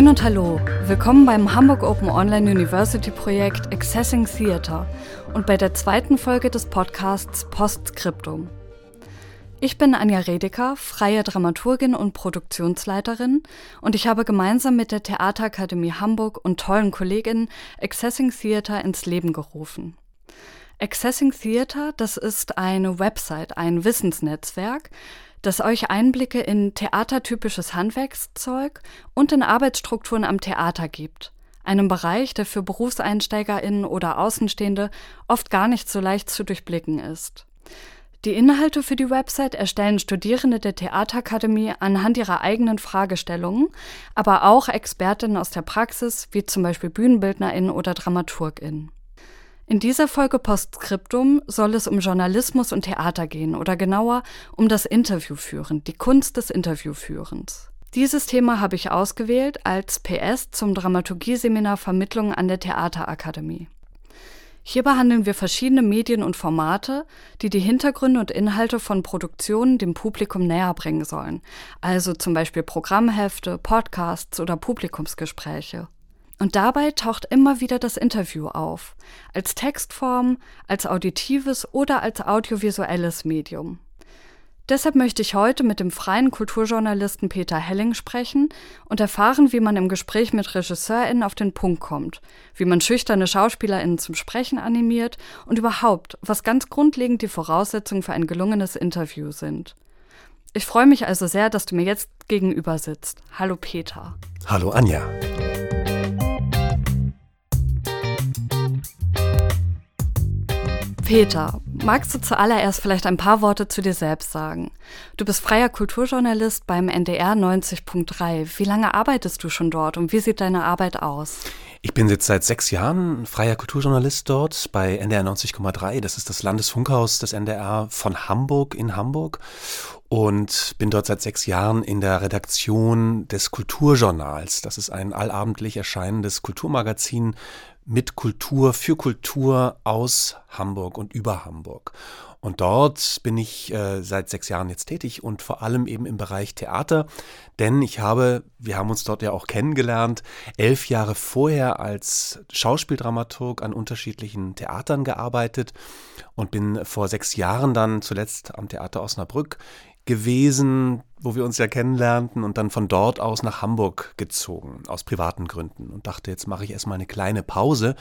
Moin und hallo, willkommen beim Hamburg Open Online University Projekt Accessing Theater und bei der zweiten Folge des Podcasts Postskriptum. Ich bin Anja Redeker, freie Dramaturgin und Produktionsleiterin und ich habe gemeinsam mit der Theaterakademie Hamburg und tollen Kolleginnen Accessing Theater ins Leben gerufen. Accessing Theater, das ist eine Website, ein Wissensnetzwerk, das euch Einblicke in theatertypisches Handwerkszeug und in Arbeitsstrukturen am Theater gibt. Einem Bereich, der für BerufseinsteigerInnen oder Außenstehende oft gar nicht so leicht zu durchblicken ist. Die Inhalte für die Website erstellen Studierende der Theaterakademie anhand ihrer eigenen Fragestellungen, aber auch Expertinnen aus der Praxis, wie zum Beispiel BühnenbildnerInnen oder DramaturgInnen. In dieser Folge Postskriptum soll es um Journalismus und Theater gehen oder genauer um das Interviewführen, die Kunst des Interviewführens. Dieses Thema habe ich ausgewählt als PS zum Dramaturgieseminar Vermittlung an der Theaterakademie. Hier behandeln wir verschiedene Medien und Formate, die die Hintergründe und Inhalte von Produktionen dem Publikum näher bringen sollen, also zum Beispiel Programmhefte, Podcasts oder Publikumsgespräche. Und dabei taucht immer wieder das Interview auf, als Textform, als auditives oder als audiovisuelles Medium. Deshalb möchte ich heute mit dem freien Kulturjournalisten Peter Helling sprechen und erfahren, wie man im Gespräch mit RegisseurInnen auf den Punkt kommt, wie man schüchterne SchauspielerInnen zum Sprechen animiert und überhaupt, was ganz grundlegend die Voraussetzungen für ein gelungenes Interview sind. Ich freue mich also sehr, dass du mir jetzt gegenüber sitzt. Hallo Peter. Hallo Anja. Peter, magst du zuallererst vielleicht ein paar Worte zu dir selbst sagen? Du bist freier Kulturjournalist beim NDR 90.3. Wie lange arbeitest du schon dort und wie sieht deine Arbeit aus? Ich bin jetzt seit sechs Jahren freier Kulturjournalist dort bei NDR 90,3. Das ist das Landesfunkhaus des NDR von Hamburg in Hamburg und bin dort seit sechs Jahren in der Redaktion des Kulturjournals. Das ist ein allabendlich erscheinendes Kulturmagazin mit Kultur, für Kultur aus Hamburg und über Hamburg. Und dort bin ich äh, seit sechs Jahren jetzt tätig und vor allem eben im Bereich Theater, denn ich habe, wir haben uns dort ja auch kennengelernt, elf Jahre vorher als Schauspieldramaturg an unterschiedlichen Theatern gearbeitet und bin vor sechs Jahren dann zuletzt am Theater Osnabrück gewesen, wo wir uns ja kennenlernten und dann von dort aus nach Hamburg gezogen, aus privaten Gründen und dachte, jetzt mache ich erstmal eine kleine Pause.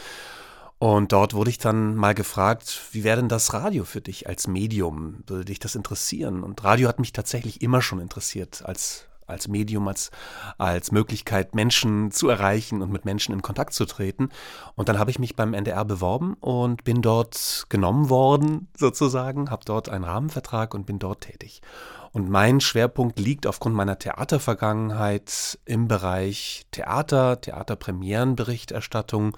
Und dort wurde ich dann mal gefragt, wie wäre denn das Radio für dich als Medium? Würde dich das interessieren? Und Radio hat mich tatsächlich immer schon interessiert als als Medium, als, als Möglichkeit, Menschen zu erreichen und mit Menschen in Kontakt zu treten. Und dann habe ich mich beim NDR beworben und bin dort genommen worden, sozusagen, habe dort einen Rahmenvertrag und bin dort tätig. Und mein Schwerpunkt liegt aufgrund meiner Theatervergangenheit im Bereich Theater, Theaterpremierenberichterstattung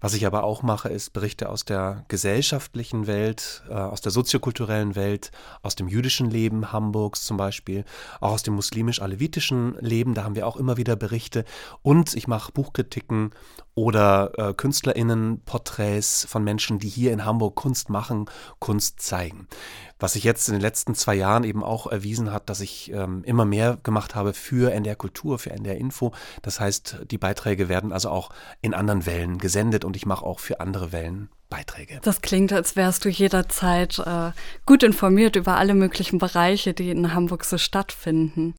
was ich aber auch mache, ist Berichte aus der gesellschaftlichen Welt, äh, aus der soziokulturellen Welt, aus dem jüdischen Leben Hamburgs zum Beispiel, auch aus dem muslimisch-alevitischen Leben, da haben wir auch immer wieder Berichte. Und ich mache Buchkritiken oder äh, KünstlerInnen-Porträts von Menschen, die hier in Hamburg Kunst machen, Kunst zeigen. Was sich jetzt in den letzten zwei Jahren eben auch erwiesen hat, dass ich ähm, immer mehr gemacht habe für NDR Kultur, für NDR Info. Das heißt, die Beiträge werden also auch in anderen Wellen gesendet und ich mache auch für andere Wellen Beiträge. Das klingt, als wärst du jederzeit äh, gut informiert über alle möglichen Bereiche, die in Hamburg so stattfinden.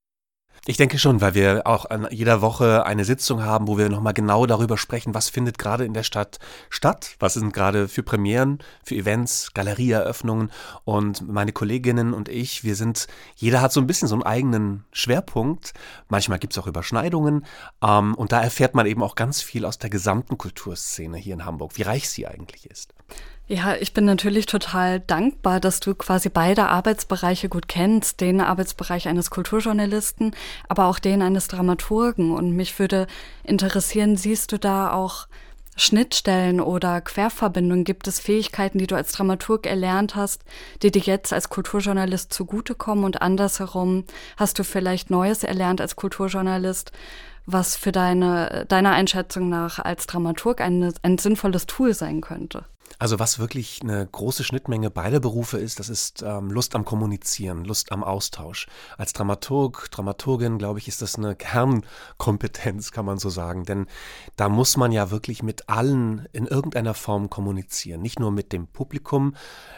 Ich denke schon, weil wir auch an jeder Woche eine Sitzung haben, wo wir nochmal genau darüber sprechen, was findet gerade in der Stadt statt, was sind gerade für Premieren, für Events, Galerieeröffnungen. Und meine Kolleginnen und ich, wir sind, jeder hat so ein bisschen so einen eigenen Schwerpunkt, manchmal gibt es auch Überschneidungen. Ähm, und da erfährt man eben auch ganz viel aus der gesamten Kulturszene hier in Hamburg, wie reich sie eigentlich ist. Ja, ich bin natürlich total dankbar, dass du quasi beide Arbeitsbereiche gut kennst, den Arbeitsbereich eines Kulturjournalisten, aber auch den eines Dramaturgen. Und mich würde interessieren, siehst du da auch Schnittstellen oder Querverbindungen? Gibt es Fähigkeiten, die du als Dramaturg erlernt hast, die dir jetzt als Kulturjournalist zugutekommen und andersherum hast du vielleicht Neues erlernt als Kulturjournalist, was für deine, deiner Einschätzung nach als Dramaturg ein, ein sinnvolles Tool sein könnte? Also was wirklich eine große Schnittmenge beider Berufe ist, das ist ähm, Lust am Kommunizieren, Lust am Austausch. Als Dramaturg, Dramaturgin, glaube ich, ist das eine Kernkompetenz, kann man so sagen. Denn da muss man ja wirklich mit allen in irgendeiner Form kommunizieren. Nicht nur mit dem Publikum,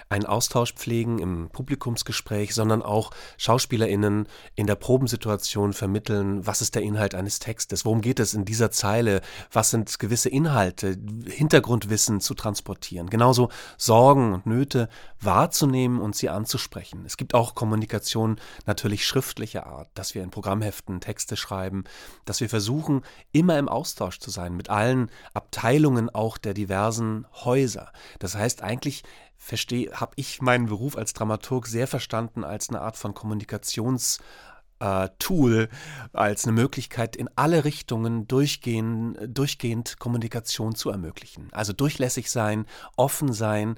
einen Austausch pflegen im Publikumsgespräch, sondern auch SchauspielerInnen in der Probensituation vermitteln, was ist der Inhalt eines Textes, worum geht es in dieser Zeile, was sind gewisse Inhalte, Hintergrundwissen zu transportieren genauso Sorgen und Nöte wahrzunehmen und sie anzusprechen. Es gibt auch Kommunikation natürlich schriftlicher Art, dass wir in Programmheften Texte schreiben, dass wir versuchen, immer im Austausch zu sein mit allen Abteilungen auch der diversen Häuser. Das heißt, eigentlich verstehe, habe ich meinen Beruf als Dramaturg sehr verstanden als eine Art von Kommunikations- äh, Tool, als eine Möglichkeit, in alle Richtungen durchgehend, durchgehend Kommunikation zu ermöglichen. Also durchlässig sein, offen sein,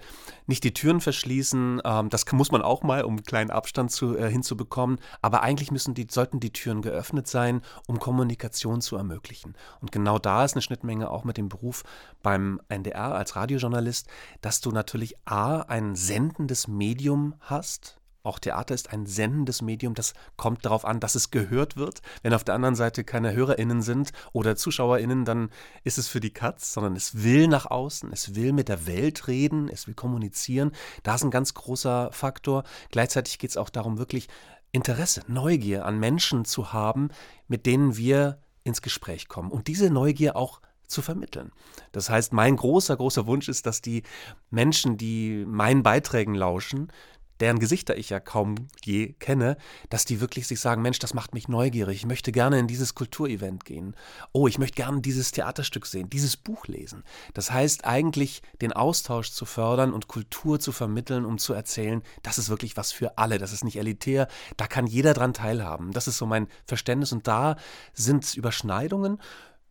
nicht die Türen verschließen. Ähm, das muss man auch mal, um einen kleinen Abstand zu, äh, hinzubekommen. Aber eigentlich müssen die, sollten die Türen geöffnet sein, um Kommunikation zu ermöglichen. Und genau da ist eine Schnittmenge auch mit dem Beruf beim NDR als Radiojournalist, dass du natürlich A, ein sendendes Medium hast, auch Theater ist ein sendendes Medium, das kommt darauf an, dass es gehört wird. Wenn auf der anderen Seite keine HörerInnen sind oder ZuschauerInnen, dann ist es für die Katz, sondern es will nach außen, es will mit der Welt reden, es will kommunizieren. Da ist ein ganz großer Faktor. Gleichzeitig geht es auch darum, wirklich Interesse, Neugier an Menschen zu haben, mit denen wir ins Gespräch kommen. Und diese Neugier auch zu vermitteln. Das heißt, mein großer, großer Wunsch ist, dass die Menschen, die meinen Beiträgen lauschen, deren Gesichter ich ja kaum je kenne, dass die wirklich sich sagen, Mensch, das macht mich neugierig, ich möchte gerne in dieses Kulturevent gehen. Oh, ich möchte gerne dieses Theaterstück sehen, dieses Buch lesen. Das heißt eigentlich den Austausch zu fördern und Kultur zu vermitteln, um zu erzählen, das ist wirklich was für alle, das ist nicht elitär, da kann jeder dran teilhaben. Das ist so mein Verständnis und da sind Überschneidungen.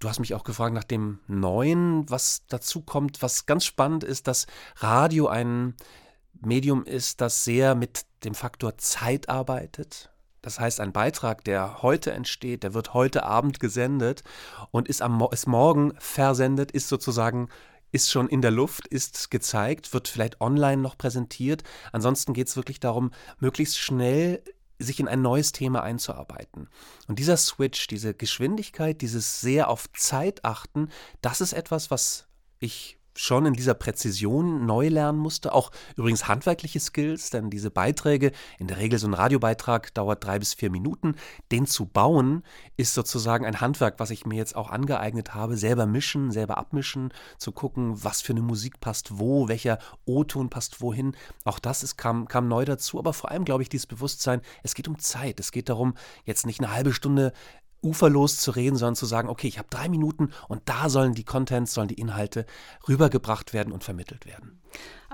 Du hast mich auch gefragt nach dem Neuen, was dazu kommt. Was ganz spannend ist, dass Radio einen Medium ist, das sehr mit dem Faktor Zeit arbeitet. Das heißt, ein Beitrag, der heute entsteht, der wird heute Abend gesendet und ist, am, ist morgen versendet, ist sozusagen ist schon in der Luft, ist gezeigt, wird vielleicht online noch präsentiert. Ansonsten geht es wirklich darum, möglichst schnell sich in ein neues Thema einzuarbeiten. Und dieser Switch, diese Geschwindigkeit, dieses sehr auf Zeit achten, das ist etwas, was ich schon in dieser Präzision neu lernen musste. Auch übrigens handwerkliche Skills, denn diese Beiträge, in der Regel so ein Radiobeitrag dauert drei bis vier Minuten. Den zu bauen, ist sozusagen ein Handwerk, was ich mir jetzt auch angeeignet habe. Selber mischen, selber abmischen, zu gucken, was für eine Musik passt wo, welcher O-Ton passt wohin. Auch das ist, kam, kam neu dazu. Aber vor allem, glaube ich, dieses Bewusstsein, es geht um Zeit. Es geht darum, jetzt nicht eine halbe Stunde uferlos zu reden, sondern zu sagen, okay, ich habe drei Minuten und da sollen die Contents, sollen die Inhalte rübergebracht werden und vermittelt werden.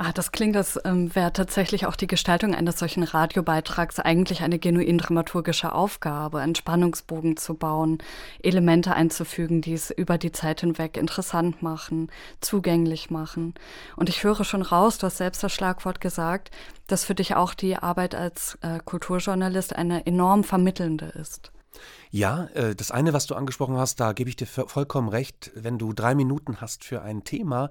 Ah, das klingt, als ähm, wäre tatsächlich auch die Gestaltung eines solchen Radiobeitrags eigentlich eine genuin dramaturgische Aufgabe, einen Spannungsbogen zu bauen, Elemente einzufügen, die es über die Zeit hinweg interessant machen, zugänglich machen. Und ich höre schon raus, du hast selbst das Schlagwort gesagt, dass für dich auch die Arbeit als äh, Kulturjournalist eine enorm vermittelnde ist. Ja, äh, das eine, was du angesprochen hast, da gebe ich dir vollkommen recht. Wenn du drei Minuten hast für ein Thema,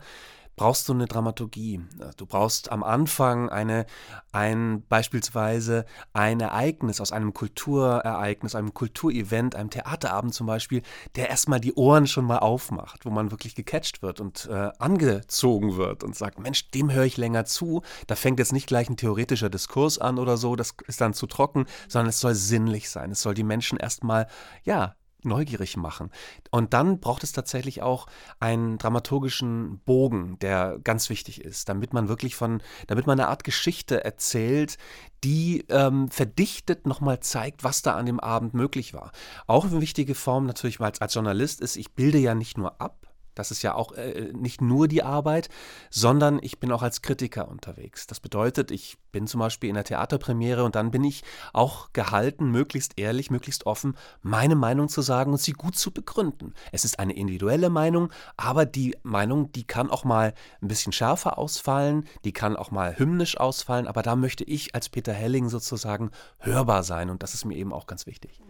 brauchst du eine Dramaturgie. Du brauchst am Anfang eine, ein, beispielsweise ein Ereignis aus einem Kulturereignis, einem Kulturevent, einem Theaterabend zum Beispiel, der erstmal die Ohren schon mal aufmacht, wo man wirklich gecatcht wird und äh, angezogen wird und sagt, Mensch, dem höre ich länger zu. Da fängt jetzt nicht gleich ein theoretischer Diskurs an oder so, das ist dann zu trocken, sondern es soll sinnlich sein. Es soll die Menschen erstmal, ja, neugierig machen. Und dann braucht es tatsächlich auch einen dramaturgischen Bogen, der ganz wichtig ist, damit man wirklich von, damit man eine Art Geschichte erzählt, die ähm, verdichtet nochmal zeigt, was da an dem Abend möglich war. Auch eine wichtige Form natürlich als, als Journalist ist, ich bilde ja nicht nur ab, das ist ja auch äh, nicht nur die Arbeit, sondern ich bin auch als Kritiker unterwegs. Das bedeutet, ich bin zum Beispiel in der Theaterpremiere und dann bin ich auch gehalten, möglichst ehrlich, möglichst offen, meine Meinung zu sagen und sie gut zu begründen. Es ist eine individuelle Meinung, aber die Meinung, die kann auch mal ein bisschen schärfer ausfallen, die kann auch mal hymnisch ausfallen, aber da möchte ich als Peter Helling sozusagen hörbar sein und das ist mir eben auch ganz wichtig.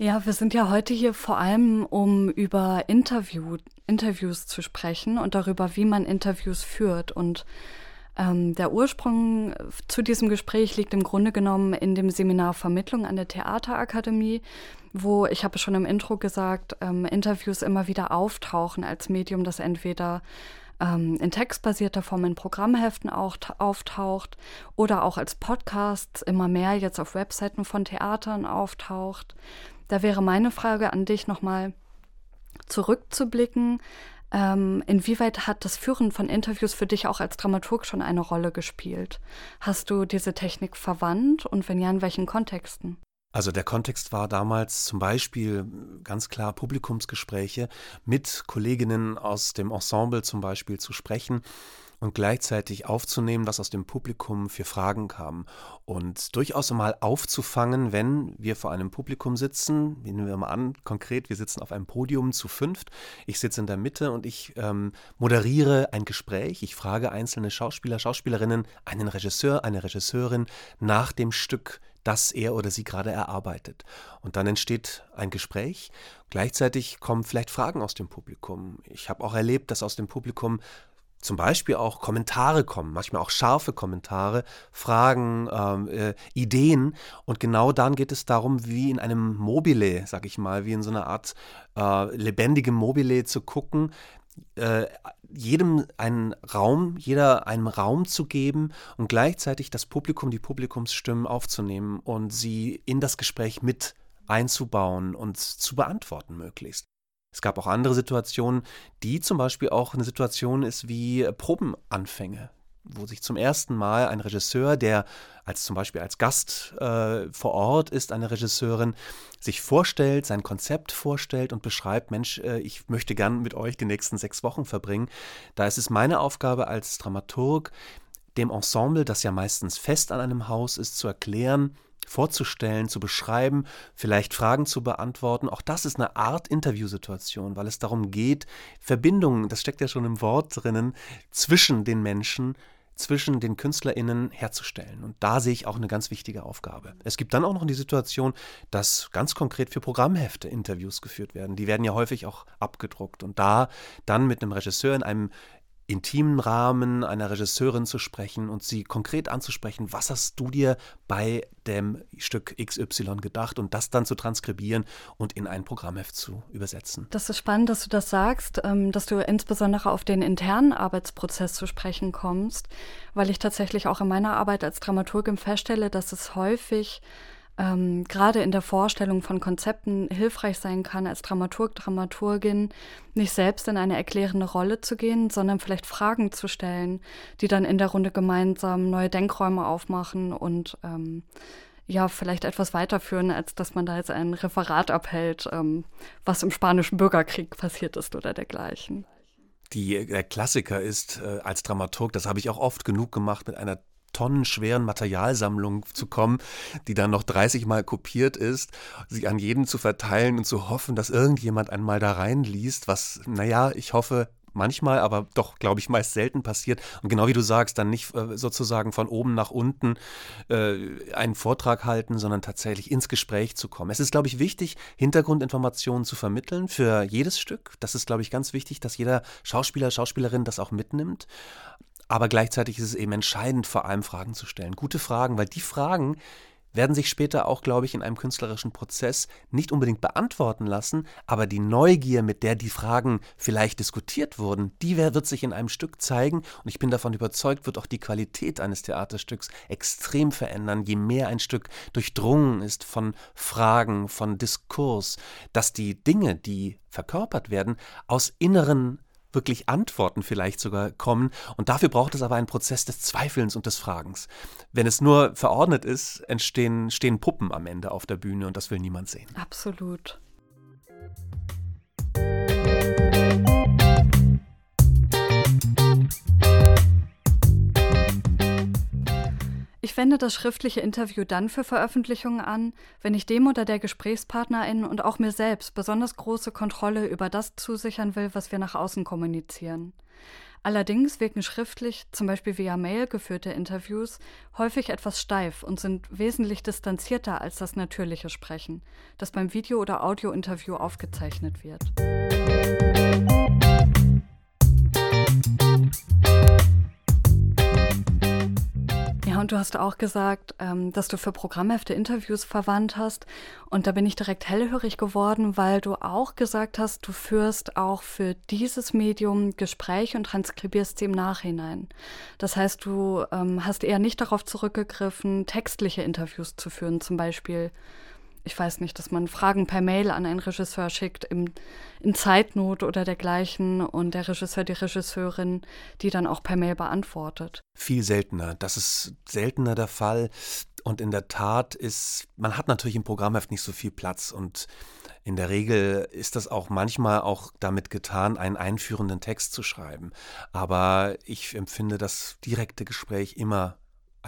Ja, wir sind ja heute hier vor allem, um über Interview, Interviews zu sprechen und darüber, wie man Interviews führt. Und ähm, der Ursprung zu diesem Gespräch liegt im Grunde genommen in dem Seminar Vermittlung an der Theaterakademie, wo, ich habe schon im Intro gesagt, ähm, Interviews immer wieder auftauchen als Medium, das entweder ähm, in textbasierter Form in Programmheften auch auftaucht oder auch als Podcast immer mehr jetzt auf Webseiten von Theatern auftaucht. Da wäre meine Frage an dich nochmal zurückzublicken. Ähm, inwieweit hat das Führen von Interviews für dich auch als Dramaturg schon eine Rolle gespielt? Hast du diese Technik verwandt und wenn ja, in welchen Kontexten? Also der Kontext war damals zum Beispiel ganz klar Publikumsgespräche mit Kolleginnen aus dem Ensemble zum Beispiel zu sprechen und gleichzeitig aufzunehmen, was aus dem Publikum für Fragen kam. Und durchaus mal aufzufangen, wenn wir vor einem Publikum sitzen. Nehmen wir mal an, konkret, wir sitzen auf einem Podium zu fünft. Ich sitze in der Mitte und ich ähm, moderiere ein Gespräch. Ich frage einzelne Schauspieler, Schauspielerinnen, einen Regisseur, eine Regisseurin nach dem Stück, das er oder sie gerade erarbeitet. Und dann entsteht ein Gespräch. Gleichzeitig kommen vielleicht Fragen aus dem Publikum. Ich habe auch erlebt, dass aus dem Publikum zum Beispiel auch Kommentare kommen, manchmal auch scharfe Kommentare, Fragen, ähm, äh, Ideen. Und genau dann geht es darum, wie in einem Mobile, sag ich mal, wie in so einer Art äh, lebendigem Mobile zu gucken, äh, jedem einen Raum, jeder einen Raum zu geben und gleichzeitig das Publikum, die Publikumsstimmen aufzunehmen und sie in das Gespräch mit einzubauen und zu beantworten möglichst. Es gab auch andere Situationen, die zum Beispiel auch eine Situation ist wie Probenanfänge, wo sich zum ersten Mal ein Regisseur, der als zum Beispiel als Gast äh, vor Ort ist, eine Regisseurin, sich vorstellt, sein Konzept vorstellt und beschreibt, Mensch, äh, ich möchte gern mit euch die nächsten sechs Wochen verbringen. Da ist es meine Aufgabe als Dramaturg, dem Ensemble, das ja meistens fest an einem Haus ist, zu erklären, vorzustellen, zu beschreiben, vielleicht Fragen zu beantworten. Auch das ist eine Art Interviewsituation, weil es darum geht, Verbindungen, das steckt ja schon im Wort drinnen, zwischen den Menschen zwischen den KünstlerInnen herzustellen. Und da sehe ich auch eine ganz wichtige Aufgabe. Es gibt dann auch noch die Situation, dass ganz konkret für Programmhefte Interviews geführt werden. Die werden ja häufig auch abgedruckt. Und da dann mit einem Regisseur in einem intimen Rahmen einer Regisseurin zu sprechen und sie konkret anzusprechen, was hast du dir bei dem Stück XY gedacht und das dann zu transkribieren und in ein Programmheft zu übersetzen. Das ist spannend, dass du das sagst, ähm, dass du insbesondere auf den internen Arbeitsprozess zu sprechen kommst, weil ich tatsächlich auch in meiner Arbeit als Dramaturgin feststelle, dass es häufig ähm, gerade in der Vorstellung von Konzepten hilfreich sein kann, als Dramaturg, Dramaturgin nicht selbst in eine erklärende Rolle zu gehen, sondern vielleicht Fragen zu stellen, die dann in der Runde gemeinsam neue Denkräume aufmachen und ähm, ja, vielleicht etwas weiterführen, als dass man da jetzt ein Referat abhält, ähm, was im spanischen Bürgerkrieg passiert ist oder dergleichen. Die, der Klassiker ist äh, als Dramaturg, das habe ich auch oft genug gemacht, mit einer tonnenschweren Materialsammlung zu kommen, die dann noch 30 Mal kopiert ist, sie an jeden zu verteilen und zu hoffen, dass irgendjemand einmal da reinliest, was, naja, ich hoffe, manchmal, aber doch, glaube ich, meist selten passiert. Und genau wie du sagst, dann nicht äh, sozusagen von oben nach unten äh, einen Vortrag halten, sondern tatsächlich ins Gespräch zu kommen. Es ist, glaube ich, wichtig, Hintergrundinformationen zu vermitteln für jedes Stück. Das ist, glaube ich, ganz wichtig, dass jeder Schauspieler, Schauspielerin das auch mitnimmt. Aber gleichzeitig ist es eben entscheidend, vor allem Fragen zu stellen. Gute Fragen, weil die Fragen werden sich später auch, glaube ich, in einem künstlerischen Prozess nicht unbedingt beantworten lassen, aber die Neugier, mit der die Fragen vielleicht diskutiert wurden, die wird sich in einem Stück zeigen und ich bin davon überzeugt, wird auch die Qualität eines Theaterstücks extrem verändern, je mehr ein Stück durchdrungen ist von Fragen, von Diskurs, dass die Dinge, die verkörpert werden, aus inneren wirklich Antworten vielleicht sogar kommen. Und dafür braucht es aber einen Prozess des Zweifelns und des Fragens. Wenn es nur verordnet ist, entstehen stehen Puppen am Ende auf der Bühne und das will niemand sehen. Absolut. Ich wende das schriftliche Interview dann für Veröffentlichungen an, wenn ich dem oder der Gesprächspartnerin und auch mir selbst besonders große Kontrolle über das zusichern will, was wir nach außen kommunizieren. Allerdings wirken schriftlich, zum Beispiel via Mail geführte Interviews, häufig etwas steif und sind wesentlich distanzierter als das natürliche Sprechen, das beim Video- oder Audiointerview aufgezeichnet wird. Und du hast auch gesagt, ähm, dass du für Programmhefte Interviews verwandt hast. Und da bin ich direkt hellhörig geworden, weil du auch gesagt hast, du führst auch für dieses Medium Gespräche und transkribierst sie im Nachhinein. Das heißt, du ähm, hast eher nicht darauf zurückgegriffen, textliche Interviews zu führen, zum Beispiel ich weiß nicht, dass man Fragen per Mail an einen Regisseur schickt im, in Zeitnot oder dergleichen und der Regisseur, die Regisseurin, die dann auch per Mail beantwortet. Viel seltener. Das ist seltener der Fall. Und in der Tat ist, man hat natürlich im Programmheft nicht so viel Platz und in der Regel ist das auch manchmal auch damit getan, einen einführenden Text zu schreiben. Aber ich empfinde das direkte Gespräch immer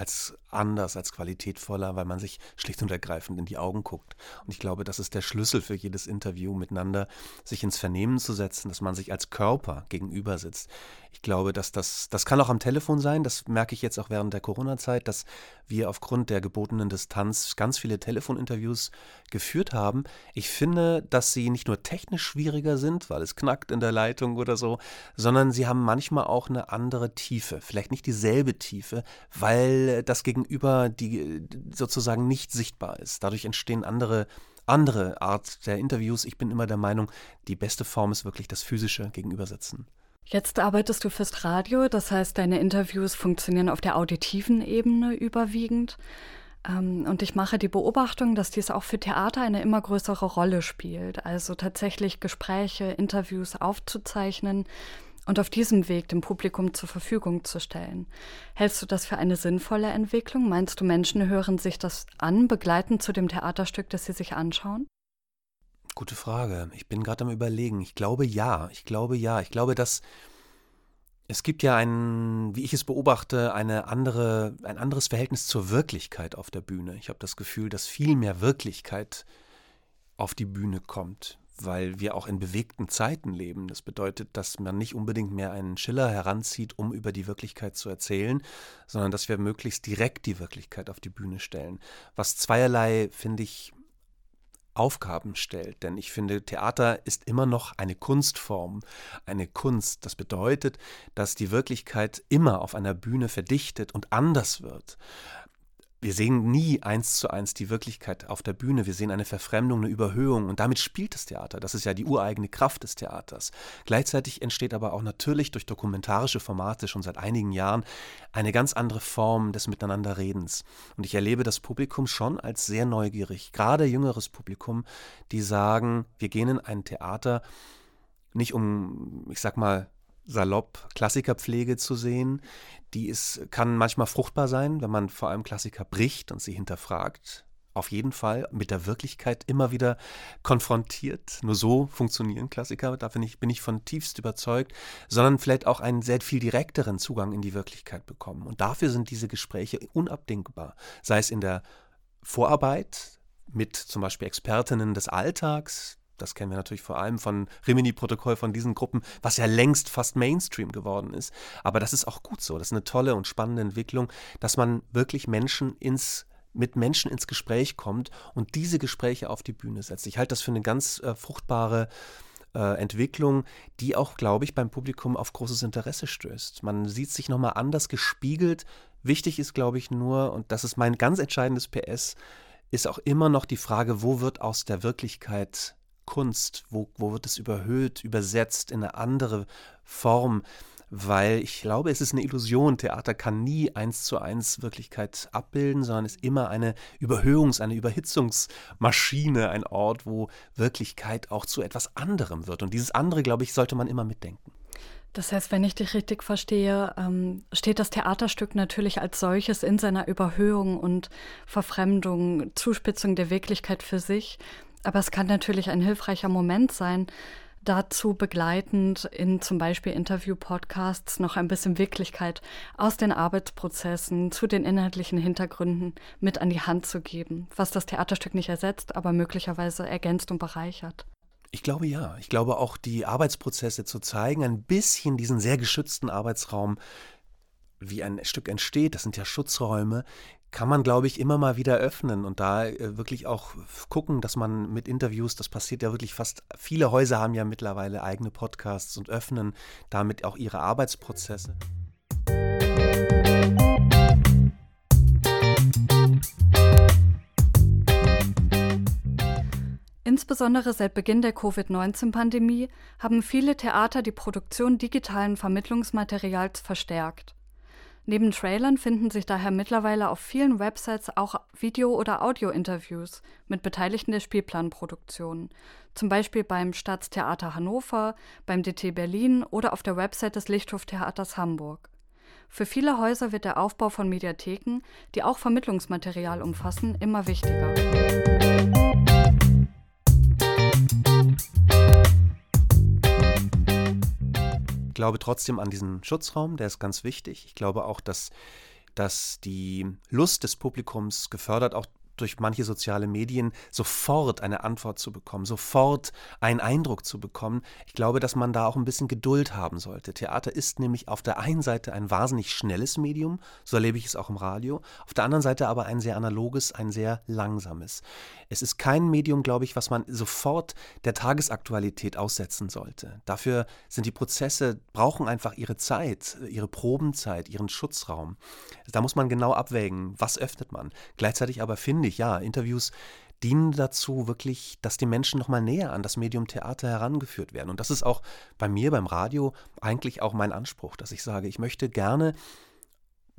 als anders, als qualitätvoller, weil man sich schlicht und ergreifend in die Augen guckt. Und ich glaube, das ist der Schlüssel für jedes Interview miteinander, sich ins Vernehmen zu setzen, dass man sich als Körper gegenüber sitzt. Ich glaube, dass das, das kann auch am Telefon sein, das merke ich jetzt auch während der Corona-Zeit, dass wir aufgrund der gebotenen Distanz ganz viele Telefoninterviews geführt haben. Ich finde, dass sie nicht nur technisch schwieriger sind, weil es knackt in der Leitung oder so, sondern sie haben manchmal auch eine andere Tiefe, vielleicht nicht dieselbe Tiefe, weil das gegen Gegenüber, die sozusagen nicht sichtbar ist. Dadurch entstehen andere andere Art der Interviews. Ich bin immer der Meinung, die beste Form ist wirklich das physische Gegenübersetzen. Jetzt arbeitest du fürs Radio, das heißt, deine Interviews funktionieren auf der auditiven Ebene überwiegend. Ähm, und ich mache die Beobachtung, dass dies auch für Theater eine immer größere Rolle spielt. Also tatsächlich Gespräche, Interviews aufzuzeichnen, und auf diesem Weg dem Publikum zur Verfügung zu stellen. Hältst du das für eine sinnvolle Entwicklung? Meinst du, Menschen hören sich das an, begleitend zu dem Theaterstück, das sie sich anschauen? Gute Frage. Ich bin gerade am Überlegen. Ich glaube ja. Ich glaube ja. Ich glaube, dass es gibt ja ein, wie ich es beobachte, eine andere, ein anderes Verhältnis zur Wirklichkeit auf der Bühne. Ich habe das Gefühl, dass viel mehr Wirklichkeit auf die Bühne kommt weil wir auch in bewegten Zeiten leben. Das bedeutet, dass man nicht unbedingt mehr einen Schiller heranzieht, um über die Wirklichkeit zu erzählen, sondern dass wir möglichst direkt die Wirklichkeit auf die Bühne stellen. Was zweierlei, finde ich, Aufgaben stellt. Denn ich finde, Theater ist immer noch eine Kunstform, eine Kunst. Das bedeutet, dass die Wirklichkeit immer auf einer Bühne verdichtet und anders wird wir sehen nie eins zu eins die Wirklichkeit auf der Bühne. Wir sehen eine Verfremdung, eine Überhöhung und damit spielt das Theater. Das ist ja die ureigene Kraft des Theaters. Gleichzeitig entsteht aber auch natürlich durch dokumentarische Formate schon seit einigen Jahren eine ganz andere Form des Miteinanderredens. Und ich erlebe das Publikum schon als sehr neugierig, gerade jüngeres Publikum, die sagen, wir gehen in ein Theater nicht um, ich sag mal, salopp Klassikerpflege zu sehen. Die ist, kann manchmal fruchtbar sein, wenn man vor allem Klassiker bricht und sie hinterfragt. Auf jeden Fall mit der Wirklichkeit immer wieder konfrontiert. Nur so funktionieren Klassiker, da bin ich, bin ich von tiefst überzeugt, sondern vielleicht auch einen sehr viel direkteren Zugang in die Wirklichkeit bekommen. Und dafür sind diese Gespräche unabdingbar. Sei es in der Vorarbeit mit zum Beispiel Expertinnen des Alltags, das kennen wir natürlich vor allem von Rimini-Protokoll, von diesen Gruppen, was ja längst fast Mainstream geworden ist. Aber das ist auch gut so. Das ist eine tolle und spannende Entwicklung, dass man wirklich Menschen ins mit Menschen ins Gespräch kommt und diese Gespräche auf die Bühne setzt. Ich halte das für eine ganz äh, fruchtbare äh, Entwicklung, die auch, glaube ich, beim Publikum auf großes Interesse stößt. Man sieht sich nochmal anders gespiegelt. Wichtig ist, glaube ich, nur, und das ist mein ganz entscheidendes PS, ist auch immer noch die Frage, wo wird aus der Wirklichkeit Kunst? Wo, wo wird es überhöht, übersetzt in eine andere Form? Weil ich glaube, es ist eine Illusion. Theater kann nie eins zu eins Wirklichkeit abbilden, sondern ist immer eine Überhöhungs-, eine Überhitzungsmaschine, ein Ort, wo Wirklichkeit auch zu etwas anderem wird. Und dieses andere, glaube ich, sollte man immer mitdenken. Das heißt, wenn ich dich richtig verstehe, ähm, steht das Theaterstück natürlich als solches in seiner Überhöhung und Verfremdung, Zuspitzung der Wirklichkeit für sich. Aber es kann natürlich ein hilfreicher Moment sein, dazu begleitend in zum Beispiel Interview-Podcasts noch ein bisschen Wirklichkeit aus den Arbeitsprozessen zu den inhaltlichen Hintergründen mit an die Hand zu geben, was das Theaterstück nicht ersetzt, aber möglicherweise ergänzt und bereichert. Ich glaube ja. Ich glaube auch die Arbeitsprozesse zu zeigen, ein bisschen diesen sehr geschützten Arbeitsraum, wie ein Stück entsteht, das sind ja Schutzräume, kann man, glaube ich, immer mal wieder öffnen und da äh, wirklich auch gucken, dass man mit Interviews, das passiert ja wirklich fast, viele Häuser haben ja mittlerweile eigene Podcasts und öffnen damit auch ihre Arbeitsprozesse. Insbesondere seit Beginn der Covid-19-Pandemie haben viele Theater die Produktion digitalen Vermittlungsmaterials verstärkt. Neben Trailern finden sich daher mittlerweile auf vielen Websites auch Video- oder Audio-Interviews mit Beteiligten der Spielplanproduktion, zum Beispiel beim Staatstheater Hannover, beim DT Berlin oder auf der Website des Lichthoftheaters Hamburg. Für viele Häuser wird der Aufbau von Mediatheken, die auch Vermittlungsmaterial umfassen, immer wichtiger. Glaube trotzdem an diesen Schutzraum, der ist ganz wichtig. Ich glaube auch, dass, dass die Lust des Publikums gefördert auch durch manche soziale Medien sofort eine Antwort zu bekommen, sofort einen Eindruck zu bekommen. Ich glaube, dass man da auch ein bisschen Geduld haben sollte. Theater ist nämlich auf der einen Seite ein wahnsinnig schnelles Medium, so erlebe ich es auch im Radio, auf der anderen Seite aber ein sehr analoges, ein sehr langsames. Es ist kein Medium, glaube ich, was man sofort der Tagesaktualität aussetzen sollte. Dafür sind die Prozesse, brauchen einfach ihre Zeit, ihre Probenzeit, ihren Schutzraum. Da muss man genau abwägen, was öffnet man. Gleichzeitig aber finde ich, ja, Interviews dienen dazu wirklich, dass die Menschen nochmal näher an das Medium Theater herangeführt werden. Und das ist auch bei mir beim Radio eigentlich auch mein Anspruch, dass ich sage, ich möchte gerne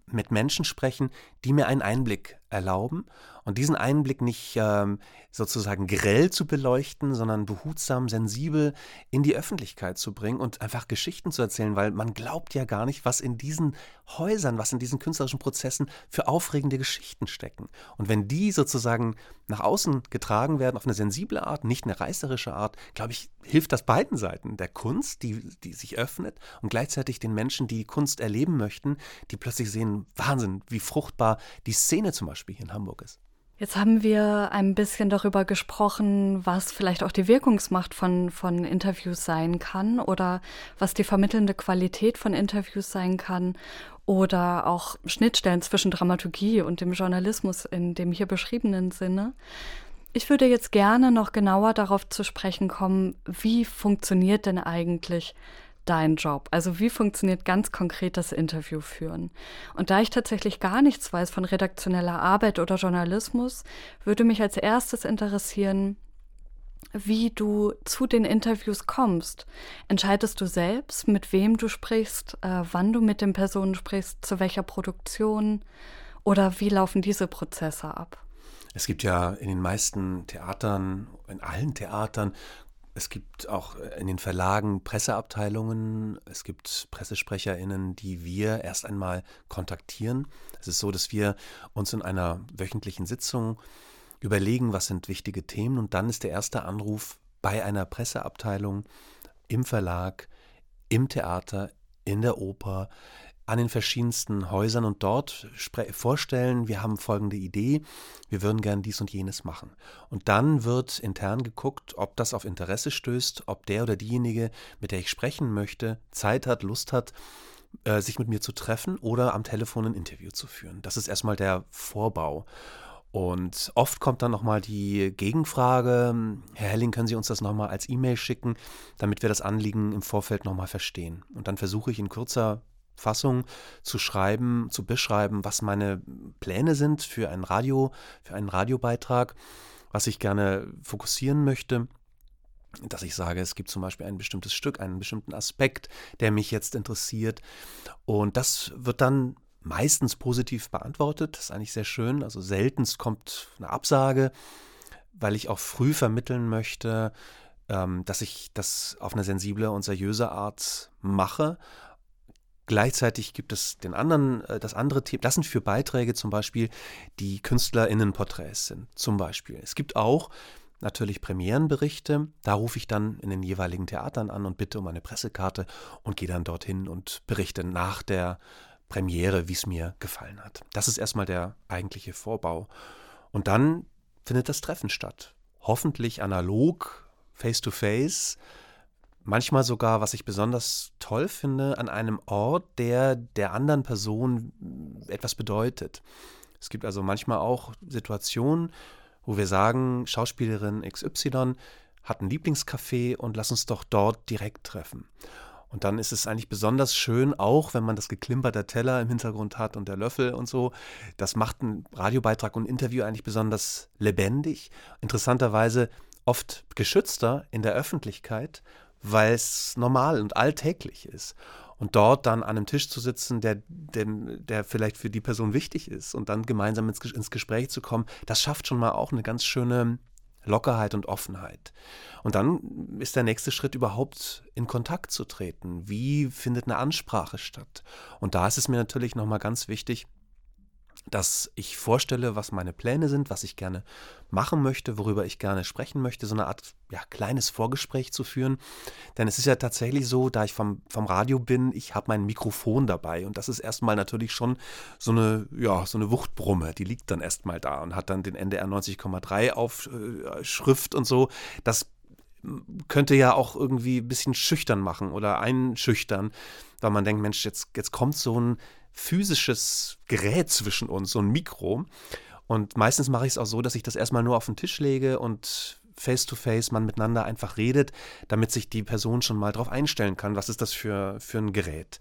mit Menschen sprechen, die mir einen Einblick erlauben und diesen Einblick nicht ähm, sozusagen grell zu beleuchten, sondern behutsam, sensibel in die Öffentlichkeit zu bringen und einfach Geschichten zu erzählen, weil man glaubt ja gar nicht, was in diesen Häusern, was in diesen künstlerischen Prozessen für aufregende Geschichten stecken. Und wenn die sozusagen nach außen getragen werden auf eine sensible Art, nicht eine reißerische Art, glaube ich, hilft das beiden Seiten. Der Kunst, die, die sich öffnet und gleichzeitig den Menschen, die Kunst erleben möchten, die plötzlich sehen, Wahnsinn, wie fruchtbar die Szene zum Beispiel hier in Hamburg ist. Jetzt haben wir ein bisschen darüber gesprochen, was vielleicht auch die Wirkungsmacht von, von Interviews sein kann oder was die vermittelnde Qualität von Interviews sein kann oder auch Schnittstellen zwischen Dramaturgie und dem Journalismus in dem hier beschriebenen Sinne. Ich würde jetzt gerne noch genauer darauf zu sprechen kommen, wie funktioniert denn eigentlich dein Job? Also wie funktioniert ganz konkret das Interview führen? Und da ich tatsächlich gar nichts weiß von redaktioneller Arbeit oder Journalismus, würde mich als erstes interessieren, wie du zu den Interviews kommst. Entscheidest du selbst, mit wem du sprichst, äh, wann du mit den Personen sprichst, zu welcher Produktion oder wie laufen diese Prozesse ab? Es gibt ja in den meisten Theatern, in allen Theatern es gibt auch äh, in den Verlagen Presseabteilungen, es gibt PressesprecherInnen, die wir erst einmal kontaktieren. Es ist so, dass wir uns in einer wöchentlichen Sitzung überlegen, was sind wichtige Themen und dann ist der erste Anruf bei einer Presseabteilung im Verlag, im Theater, in der Oper, an den verschiedensten Häusern und dort vorstellen, wir haben folgende Idee, wir würden gern dies und jenes machen. Und dann wird intern geguckt, ob das auf Interesse stößt, ob der oder diejenige, mit der ich sprechen möchte, Zeit hat, Lust hat, äh, sich mit mir zu treffen oder am Telefon ein Interview zu führen. Das ist erstmal der Vorbau. Und oft kommt dann nochmal die Gegenfrage, Herr Helling, können Sie uns das nochmal als E-Mail schicken, damit wir das Anliegen im Vorfeld nochmal verstehen. Und dann versuche ich in kurzer Fassung zu schreiben, zu beschreiben, was meine Pläne sind für ein Radio, für einen Radiobeitrag, was ich gerne fokussieren möchte dass ich sage, es gibt zum Beispiel ein bestimmtes Stück, einen bestimmten Aspekt, der mich jetzt interessiert. Und das wird dann meistens positiv beantwortet. Das ist eigentlich sehr schön. Also seltenst kommt eine Absage, weil ich auch früh vermitteln möchte, ähm, dass ich das auf eine sensible und seriöse Art mache Gleichzeitig gibt es den anderen, äh, das andere Thema, das sind für Beiträge zum Beispiel, die KünstlerInnenporträts sind, zum Beispiel. Es gibt auch natürlich Premierenberichte. Da rufe ich dann in den jeweiligen Theatern an und bitte um eine Pressekarte und gehe dann dorthin und berichte nach der Premiere, wie es mir gefallen hat. Das ist erstmal der eigentliche Vorbau. Und dann findet das Treffen statt. Hoffentlich analog, face to face. Manchmal sogar, was ich besonders toll finde, an einem Ort, der der anderen Person etwas bedeutet. Es gibt also manchmal auch Situationen, wo wir sagen, Schauspielerin XY hat ein Lieblingscafé und lass uns doch dort direkt treffen. Und dann ist es eigentlich besonders schön, auch wenn man das Geklimper der Teller im Hintergrund hat und der Löffel und so. Das macht einen Radiobeitrag und ein Interview eigentlich besonders lebendig. Interessanterweise oft geschützter in der Öffentlichkeit, weil es normal und alltäglich ist. Und dort dann an einem Tisch zu sitzen, der, der, der vielleicht für die Person wichtig ist und dann gemeinsam ins, ins Gespräch zu kommen, das schafft schon mal auch eine ganz schöne Lockerheit und Offenheit. Und dann ist der nächste Schritt überhaupt in Kontakt zu treten. Wie findet eine Ansprache statt? Und da ist es mir natürlich nochmal ganz wichtig, dass ich vorstelle, was meine Pläne sind, was ich gerne machen möchte, worüber ich gerne sprechen möchte, so eine Art ja, kleines Vorgespräch zu führen. Denn es ist ja tatsächlich so, da ich vom, vom Radio bin, ich habe mein Mikrofon dabei und das ist erstmal natürlich schon so eine, ja, so eine Wuchtbrumme, die liegt dann erstmal da und hat dann den NDR 90,3 auf äh, Schrift und so. Das könnte ja auch irgendwie ein bisschen schüchtern machen oder einschüchtern, weil man denkt, Mensch, jetzt, jetzt kommt so ein physisches Gerät zwischen uns, so ein Mikro. Und meistens mache ich es auch so, dass ich das erstmal nur auf den Tisch lege und face to face man miteinander einfach redet, damit sich die Person schon mal darauf einstellen kann, was ist das für, für ein Gerät.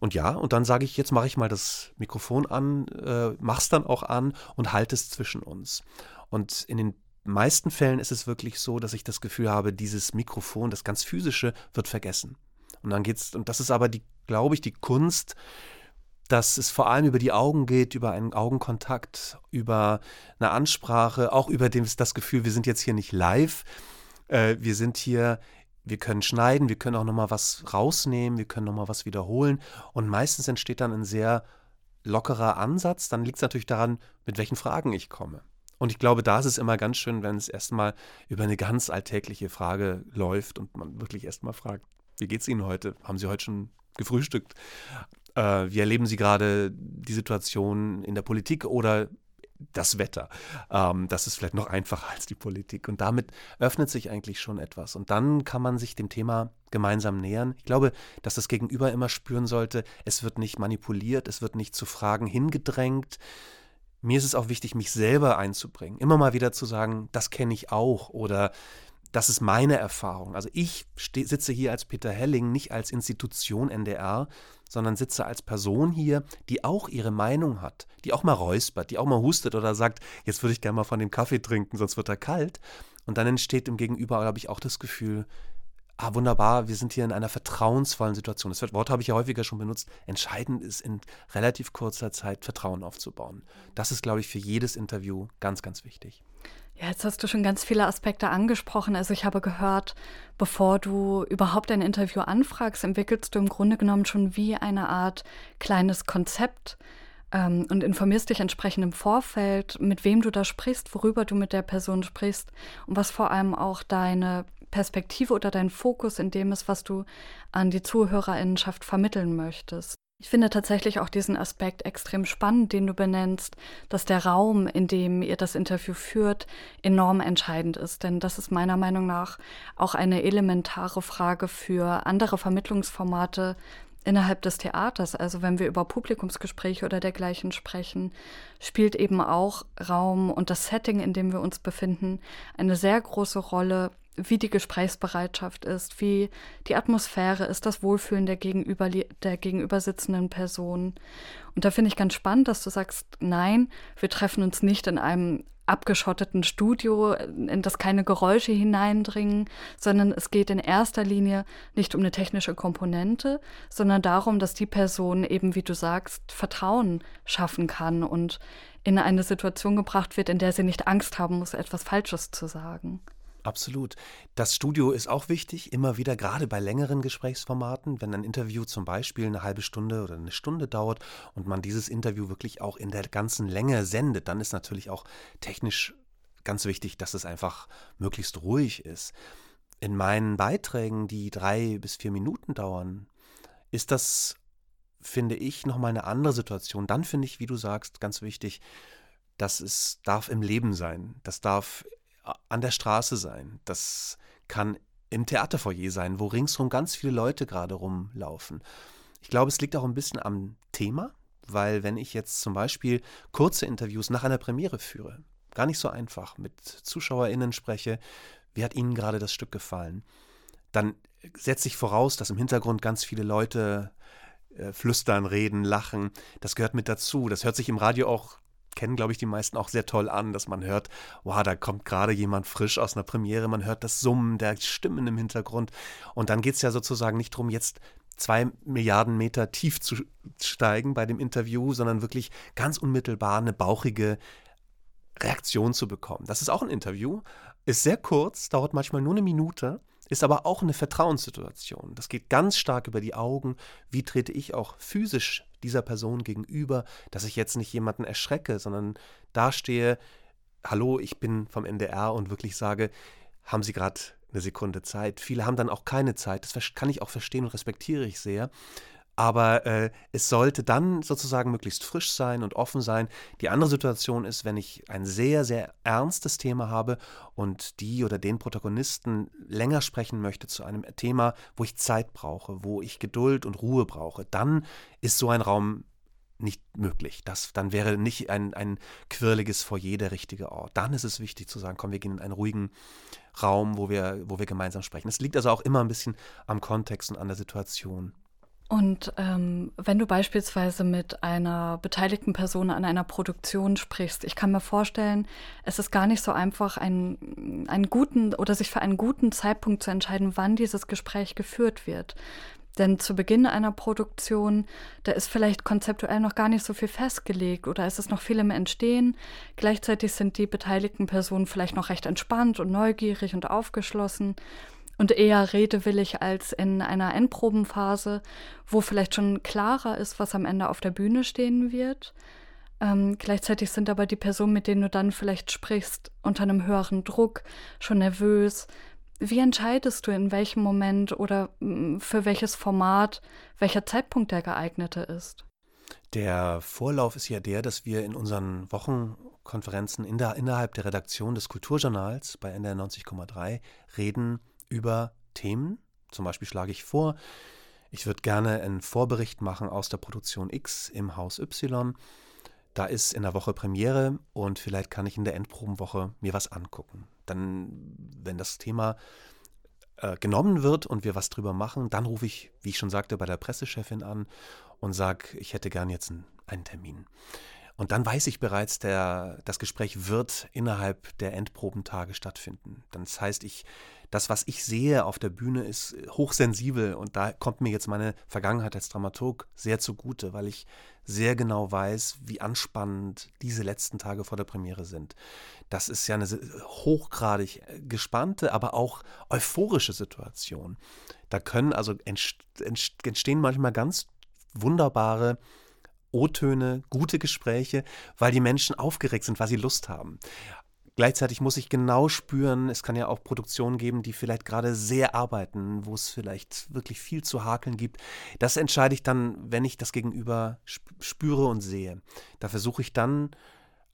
Und ja, und dann sage ich, jetzt mache ich mal das Mikrofon an, äh, mach's dann auch an und halte es zwischen uns. Und in den meisten Fällen ist es wirklich so, dass ich das Gefühl habe, dieses Mikrofon, das ganz physische, wird vergessen. Und dann geht's, und das ist aber die, glaube ich, die Kunst, dass es vor allem über die Augen geht, über einen Augenkontakt, über eine Ansprache, auch über das Gefühl, wir sind jetzt hier nicht live, äh, wir sind hier, wir können schneiden, wir können auch nochmal was rausnehmen, wir können nochmal was wiederholen und meistens entsteht dann ein sehr lockerer Ansatz, dann liegt es natürlich daran, mit welchen Fragen ich komme. Und ich glaube, da ist es immer ganz schön, wenn es erstmal über eine ganz alltägliche Frage läuft und man wirklich erstmal fragt, wie geht es Ihnen heute? Haben Sie heute schon gefrühstückt? Äh, wie erleben Sie gerade die Situation in der Politik oder das Wetter. Ähm, das ist vielleicht noch einfacher als die Politik. Und damit öffnet sich eigentlich schon etwas. Und dann kann man sich dem Thema gemeinsam nähern. Ich glaube, dass das Gegenüber immer spüren sollte, es wird nicht manipuliert, es wird nicht zu Fragen hingedrängt. Mir ist es auch wichtig, mich selber einzubringen. Immer mal wieder zu sagen, das kenne ich auch oder das ist meine Erfahrung. Also ich sitze hier als Peter Helling, nicht als Institution NDR, sondern sitze als Person hier, die auch ihre Meinung hat, die auch mal räuspert, die auch mal hustet oder sagt, jetzt würde ich gerne mal von dem Kaffee trinken, sonst wird er kalt. Und dann entsteht im Gegenüber, glaube ich, auch das Gefühl, ah, wunderbar, wir sind hier in einer vertrauensvollen Situation. Das Wort habe ich ja häufiger schon benutzt. Entscheidend ist in relativ kurzer Zeit Vertrauen aufzubauen. Das ist, glaube ich, für jedes Interview ganz, ganz wichtig. Ja, jetzt hast du schon ganz viele Aspekte angesprochen. Also ich habe gehört, bevor du überhaupt ein Interview anfragst, entwickelst du im Grunde genommen schon wie eine Art kleines Konzept ähm, und informierst dich entsprechend im Vorfeld, mit wem du da sprichst, worüber du mit der Person sprichst und was vor allem auch deine Perspektive oder dein Fokus in dem ist, was du an die Zuhörerinnenschaft vermitteln möchtest. Ich finde tatsächlich auch diesen Aspekt extrem spannend, den du benennst, dass der Raum, in dem ihr das Interview führt, enorm entscheidend ist. Denn das ist meiner Meinung nach auch eine elementare Frage für andere Vermittlungsformate innerhalb des Theaters. Also wenn wir über Publikumsgespräche oder dergleichen sprechen, spielt eben auch Raum und das Setting, in dem wir uns befinden, eine sehr große Rolle wie die Gesprächsbereitschaft ist, wie die Atmosphäre ist, das Wohlfühlen der, gegenüber, der gegenübersitzenden Person. Und da finde ich ganz spannend, dass du sagst, nein, wir treffen uns nicht in einem abgeschotteten Studio, in das keine Geräusche hineindringen, sondern es geht in erster Linie nicht um eine technische Komponente, sondern darum, dass die Person eben, wie du sagst, Vertrauen schaffen kann und in eine Situation gebracht wird, in der sie nicht Angst haben muss, etwas Falsches zu sagen. Absolut. Das Studio ist auch wichtig, immer wieder, gerade bei längeren Gesprächsformaten, wenn ein Interview zum Beispiel eine halbe Stunde oder eine Stunde dauert und man dieses Interview wirklich auch in der ganzen Länge sendet, dann ist natürlich auch technisch ganz wichtig, dass es einfach möglichst ruhig ist. In meinen Beiträgen, die drei bis vier Minuten dauern, ist das, finde ich, nochmal eine andere Situation. Dann finde ich, wie du sagst, ganz wichtig, dass es darf im Leben sein. Das darf an der Straße sein. Das kann im Theaterfoyer sein, wo ringsherum ganz viele Leute gerade rumlaufen. Ich glaube, es liegt auch ein bisschen am Thema, weil wenn ich jetzt zum Beispiel kurze Interviews nach einer Premiere führe, gar nicht so einfach, mit ZuschauerInnen spreche, wie hat Ihnen gerade das Stück gefallen, dann setze ich voraus, dass im Hintergrund ganz viele Leute äh, flüstern, reden, lachen. Das gehört mit dazu. Das hört sich im Radio auch kennen, glaube ich, die meisten auch sehr toll an, dass man hört, wow, da kommt gerade jemand frisch aus einer Premiere, man hört das Summen der Stimmen im Hintergrund. Und dann geht es ja sozusagen nicht darum, jetzt zwei Milliarden Meter tief zu steigen bei dem Interview, sondern wirklich ganz unmittelbar eine bauchige Reaktion zu bekommen. Das ist auch ein Interview, ist sehr kurz, dauert manchmal nur eine Minute, ist aber auch eine Vertrauenssituation. Das geht ganz stark über die Augen. Wie trete ich auch physisch dieser Person gegenüber, dass ich jetzt nicht jemanden erschrecke, sondern dastehe, hallo, ich bin vom NDR und wirklich sage, haben Sie gerade eine Sekunde Zeit. Viele haben dann auch keine Zeit. Das kann ich auch verstehen und respektiere ich sehr. Aber äh, es sollte dann sozusagen möglichst frisch sein und offen sein. Die andere Situation ist, wenn ich ein sehr, sehr ernstes Thema habe und die oder den Protagonisten länger sprechen möchte zu einem Thema, wo ich Zeit brauche, wo ich Geduld und Ruhe brauche, dann ist so ein Raum nicht möglich. Das, dann wäre nicht ein, ein quirliges Foyer der richtige Ort. Dann ist es wichtig zu sagen, komm, wir gehen in einen ruhigen Raum, wo wir, wo wir gemeinsam sprechen. Es liegt also auch immer ein bisschen am Kontext und an der Situation. Und ähm, wenn du beispielsweise mit einer beteiligten Person an einer Produktion sprichst, ich kann mir vorstellen, es ist gar nicht so einfach, einen, einen guten oder sich für einen guten Zeitpunkt zu entscheiden, wann dieses Gespräch geführt wird. Denn zu Beginn einer Produktion, da ist vielleicht konzeptuell noch gar nicht so viel festgelegt oder ist es noch viel im Entstehen. Gleichzeitig sind die beteiligten Personen vielleicht noch recht entspannt und neugierig und aufgeschlossen und eher redewillig als in einer Endprobenphase, wo vielleicht schon klarer ist, was am Ende auf der Bühne stehen wird. Ähm, gleichzeitig sind aber die Personen, mit denen du dann vielleicht sprichst, unter einem höheren Druck, schon nervös, wie entscheidest du, in welchem Moment oder mm, für welches Format welcher Zeitpunkt der geeignete ist? Der Vorlauf ist ja der, dass wir in unseren Wochenkonferenzen in der, innerhalb der Redaktion des Kulturjournals bei NDR 90,3 reden über Themen. Zum Beispiel schlage ich vor, ich würde gerne einen Vorbericht machen aus der Produktion X im Haus Y. Da ist in der Woche Premiere und vielleicht kann ich in der Endprobenwoche mir was angucken dann, wenn das Thema äh, genommen wird und wir was drüber machen, dann rufe ich, wie ich schon sagte, bei der Pressechefin an und sage, ich hätte gern jetzt einen, einen Termin. Und dann weiß ich bereits, der, das Gespräch wird innerhalb der Endprobentage stattfinden. Das heißt, ich, das, was ich sehe auf der Bühne, ist hochsensibel und da kommt mir jetzt meine Vergangenheit als Dramaturg sehr zugute, weil ich sehr genau weiß, wie anspannend diese letzten Tage vor der Premiere sind. Das ist ja eine hochgradig gespannte, aber auch euphorische Situation. Da können also entstehen manchmal ganz wunderbare O-Töne, gute Gespräche, weil die Menschen aufgeregt sind, weil sie Lust haben. Gleichzeitig muss ich genau spüren, es kann ja auch Produktionen geben, die vielleicht gerade sehr arbeiten, wo es vielleicht wirklich viel zu hakeln gibt. Das entscheide ich dann, wenn ich das Gegenüber spüre und sehe. Da versuche ich dann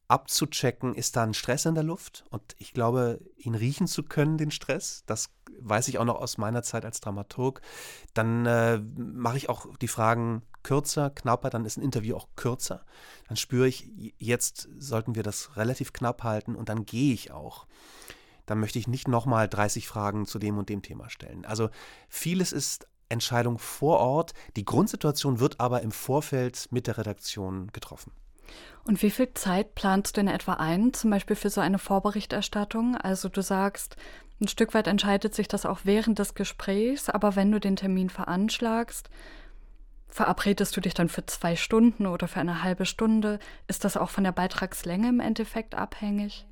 abzuchecken, ist da ein Stress in der Luft? Und ich glaube, ihn riechen zu können, den Stress, das weiß ich auch noch aus meiner Zeit als Dramaturg. Dann äh, mache ich auch die Fragen kürzer, knapper, dann ist ein Interview auch kürzer. Dann spüre ich, jetzt sollten wir das relativ knapp halten und dann gehe ich auch. Dann möchte ich nicht nochmal 30 Fragen zu dem und dem Thema stellen. Also vieles ist Entscheidung vor Ort. Die Grundsituation wird aber im Vorfeld mit der Redaktion getroffen. Und wie viel Zeit planst du in etwa ein, zum Beispiel für so eine Vorberichterstattung? Also du sagst, ein Stück weit entscheidet sich das auch während des Gesprächs, aber wenn du den Termin veranschlagst, verabredest du dich dann für zwei Stunden oder für eine halbe Stunde? Ist das auch von der Beitragslänge im Endeffekt abhängig?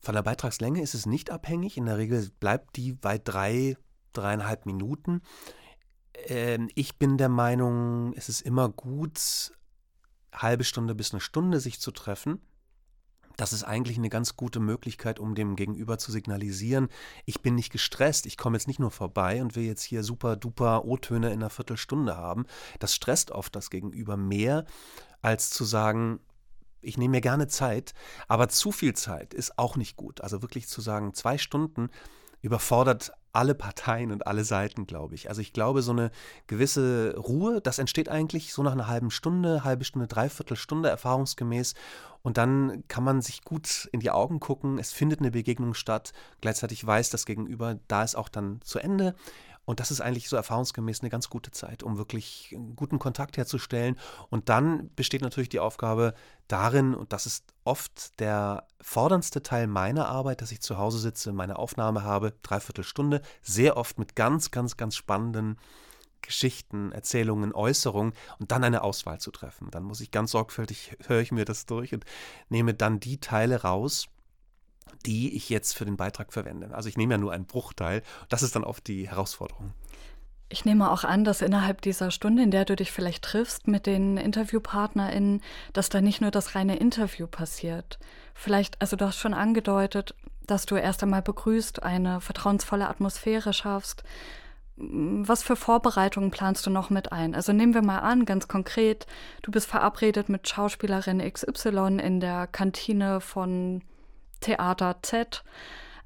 Von der Beitragslänge ist es nicht abhängig. In der Regel bleibt die bei drei, dreieinhalb Minuten. Ähm, ich bin der Meinung, es ist immer gut, halbe Stunde bis eine Stunde sich zu treffen. Das ist eigentlich eine ganz gute Möglichkeit, um dem Gegenüber zu signalisieren, ich bin nicht gestresst, ich komme jetzt nicht nur vorbei und will jetzt hier super duper O-Töne in einer Viertelstunde haben. Das stresst oft das Gegenüber mehr, als zu sagen, ich nehme mir gerne Zeit, aber zu viel Zeit ist auch nicht gut. Also wirklich zu sagen, zwei Stunden überfordert alle Parteien und alle Seiten, glaube ich. Also ich glaube, so eine gewisse Ruhe, das entsteht eigentlich so nach einer halben Stunde, halbe Stunde, dreiviertel Stunde erfahrungsgemäß. Und dann kann man sich gut in die Augen gucken. Es findet eine Begegnung statt. Gleichzeitig weiß das Gegenüber, da ist auch dann zu Ende. Und das ist eigentlich so erfahrungsgemäß eine ganz gute Zeit, um wirklich einen guten Kontakt herzustellen. Und dann besteht natürlich die Aufgabe darin, und das ist oft der forderndste Teil meiner Arbeit, dass ich zu Hause sitze, meine Aufnahme habe, dreiviertel Stunde, sehr oft mit ganz, ganz, ganz spannenden Geschichten, Erzählungen, Äußerungen und dann eine Auswahl zu treffen. Dann muss ich ganz sorgfältig, höre ich mir das durch und nehme dann die Teile raus, die ich jetzt für den Beitrag verwende. Also ich nehme ja nur einen Bruchteil. Das ist dann oft die Herausforderung. Ich nehme auch an, dass innerhalb dieser Stunde, in der du dich vielleicht triffst mit den InterviewpartnerInnen, dass da nicht nur das reine Interview passiert. Vielleicht, also du hast schon angedeutet, dass du erst einmal begrüßt, eine vertrauensvolle Atmosphäre schaffst. Was für Vorbereitungen planst du noch mit ein? Also nehmen wir mal an, ganz konkret, du bist verabredet mit Schauspielerin XY in der Kantine von Theater Z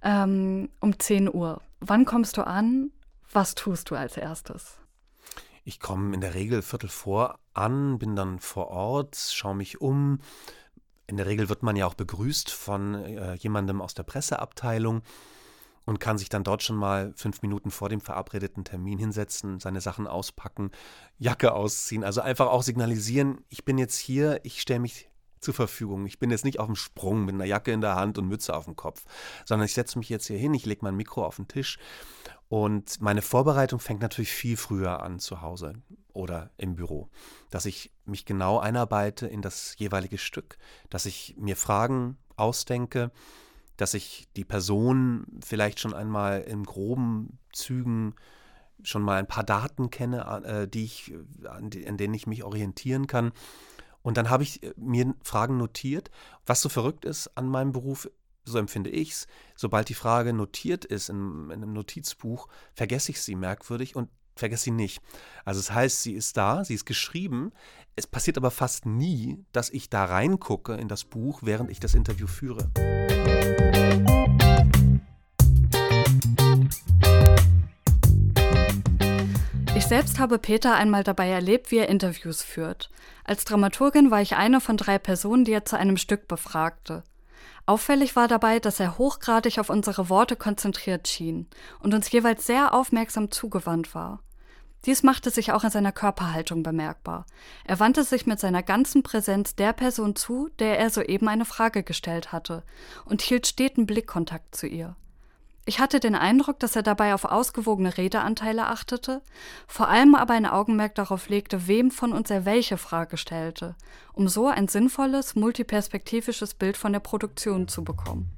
ähm, um 10 Uhr. Wann kommst du an? Was tust du als erstes? Ich komme in der Regel Viertel vor an, bin dann vor Ort, schaue mich um. In der Regel wird man ja auch begrüßt von äh, jemandem aus der Presseabteilung und kann sich dann dort schon mal fünf Minuten vor dem verabredeten Termin hinsetzen, seine Sachen auspacken, Jacke ausziehen, also einfach auch signalisieren, ich bin jetzt hier, ich stelle mich zur Verfügung. Ich bin jetzt nicht auf dem Sprung mit einer Jacke in der Hand und Mütze auf dem Kopf, sondern ich setze mich jetzt hier hin, ich lege mein Mikro auf den Tisch und meine Vorbereitung fängt natürlich viel früher an zu Hause oder im Büro, dass ich mich genau einarbeite in das jeweilige Stück, dass ich mir Fragen ausdenke, dass ich die Person vielleicht schon einmal in groben Zügen schon mal ein paar Daten kenne, äh, die ich, an denen ich mich orientieren kann und dann habe ich äh, mir Fragen notiert. Was so verrückt ist an meinem Beruf, so empfinde ich es, sobald die Frage notiert ist in, in einem Notizbuch, vergesse ich sie merkwürdig und vergesse sie nicht. Also es das heißt, sie ist da, sie ist geschrieben. Es passiert aber fast nie, dass ich da reingucke in das Buch, während ich das Interview führe. Selbst habe Peter einmal dabei erlebt, wie er Interviews führt. Als Dramaturgin war ich eine von drei Personen, die er zu einem Stück befragte. Auffällig war dabei, dass er hochgradig auf unsere Worte konzentriert schien und uns jeweils sehr aufmerksam zugewandt war. Dies machte sich auch in seiner Körperhaltung bemerkbar. Er wandte sich mit seiner ganzen Präsenz der Person zu, der er soeben eine Frage gestellt hatte, und hielt steten Blickkontakt zu ihr. Ich hatte den Eindruck, dass er dabei auf ausgewogene Redeanteile achtete, vor allem aber ein Augenmerk darauf legte, wem von uns er welche Frage stellte, um so ein sinnvolles, multiperspektivisches Bild von der Produktion zu bekommen.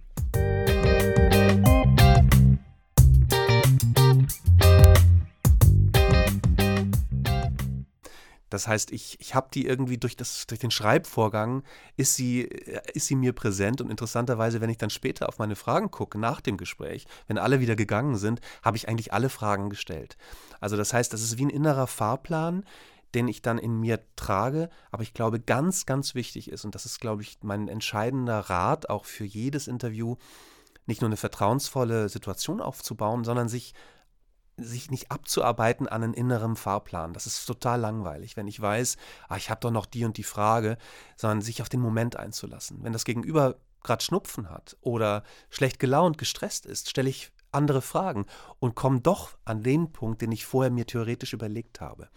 Das heißt, ich, ich habe die irgendwie durch, das, durch den Schreibvorgang, ist sie, äh, ist sie mir präsent und interessanterweise, wenn ich dann später auf meine Fragen gucke, nach dem Gespräch, wenn alle wieder gegangen sind, habe ich eigentlich alle Fragen gestellt. Also das heißt, das ist wie ein innerer Fahrplan, den ich dann in mir trage, aber ich glaube, ganz, ganz wichtig ist, und das ist, glaube ich, mein entscheidender Rat auch für jedes Interview, nicht nur eine vertrauensvolle Situation aufzubauen, sondern sich sich nicht abzuarbeiten an einen inneren Fahrplan. Das ist total langweilig, wenn ich weiß, ah, ich habe doch noch die und die Frage, sondern sich auf den Moment einzulassen. Wenn das Gegenüber gerade Schnupfen hat oder schlecht gelaunt, gestresst ist, stelle ich andere Fragen und komme doch an den Punkt, den ich vorher mir theoretisch überlegt habe.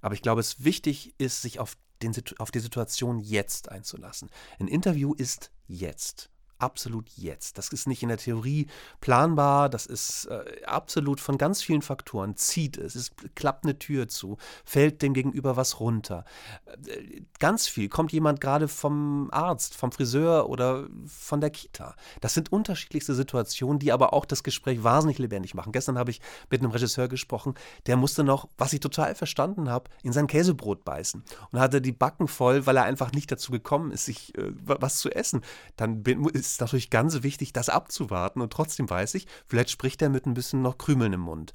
Aber ich glaube, es wichtig ist, sich auf, den, auf die Situation jetzt einzulassen. Ein Interview ist jetzt absolut jetzt. Das ist nicht in der Theorie planbar, das ist äh, absolut von ganz vielen Faktoren. Zieht es, es klappt eine Tür zu, fällt dem Gegenüber was runter. Äh, ganz viel. Kommt jemand gerade vom Arzt, vom Friseur oder von der Kita. Das sind unterschiedlichste Situationen, die aber auch das Gespräch wahnsinnig lebendig machen. Gestern habe ich mit einem Regisseur gesprochen, der musste noch, was ich total verstanden habe, in sein Käsebrot beißen und hatte die Backen voll, weil er einfach nicht dazu gekommen ist, sich äh, was zu essen. Dann bin, ist natürlich ganz wichtig, das abzuwarten und trotzdem weiß ich, vielleicht spricht er mit ein bisschen noch Krümeln im Mund.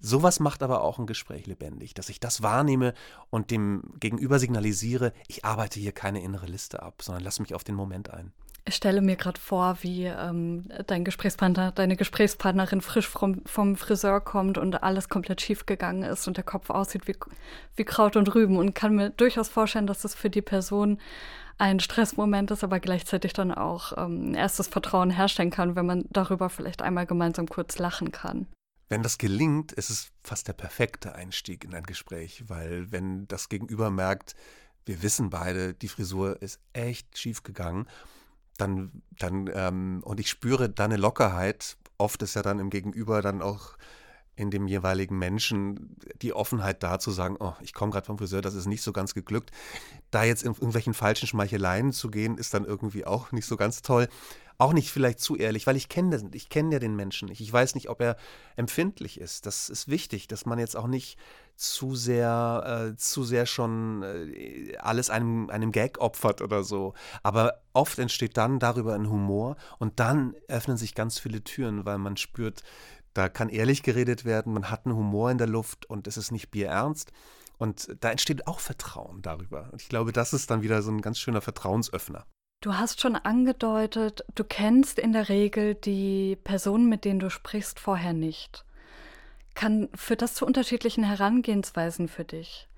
Sowas macht aber auch ein Gespräch lebendig, dass ich das wahrnehme und dem Gegenüber signalisiere, ich arbeite hier keine innere Liste ab, sondern lass mich auf den Moment ein. Ich stelle mir gerade vor, wie ähm, dein Gesprächspartner, deine Gesprächspartnerin frisch vom, vom Friseur kommt und alles komplett schief gegangen ist und der Kopf aussieht wie, wie Kraut und Rüben und kann mir durchaus vorstellen, dass das für die Person ein Stressmoment ist, aber gleichzeitig dann auch ähm, erstes Vertrauen herstellen kann, wenn man darüber vielleicht einmal gemeinsam kurz lachen kann. Wenn das gelingt, ist es fast der perfekte Einstieg in ein Gespräch, weil wenn das Gegenüber merkt, wir wissen beide, die Frisur ist echt schief gegangen, dann, dann ähm, und ich spüre da eine Lockerheit. Oft ist ja dann im Gegenüber dann auch in dem jeweiligen Menschen die Offenheit da zu sagen, oh, ich komme gerade vom Friseur, das ist nicht so ganz geglückt. Da jetzt in irgendwelchen falschen Schmeicheleien zu gehen, ist dann irgendwie auch nicht so ganz toll. Auch nicht vielleicht zu ehrlich, weil ich kenne ich kenne ja den Menschen nicht. Ich weiß nicht, ob er empfindlich ist. Das ist wichtig, dass man jetzt auch nicht zu sehr, äh, zu sehr schon äh, alles einem, einem Gag opfert oder so. Aber oft entsteht dann darüber ein Humor und dann öffnen sich ganz viele Türen, weil man spürt, da kann ehrlich geredet werden, man hat einen Humor in der Luft und es ist nicht bierernst. Und da entsteht auch Vertrauen darüber. Und ich glaube, das ist dann wieder so ein ganz schöner Vertrauensöffner. Du hast schon angedeutet, du kennst in der Regel die Personen, mit denen du sprichst, vorher nicht. Kann führt das zu unterschiedlichen Herangehensweisen für dich?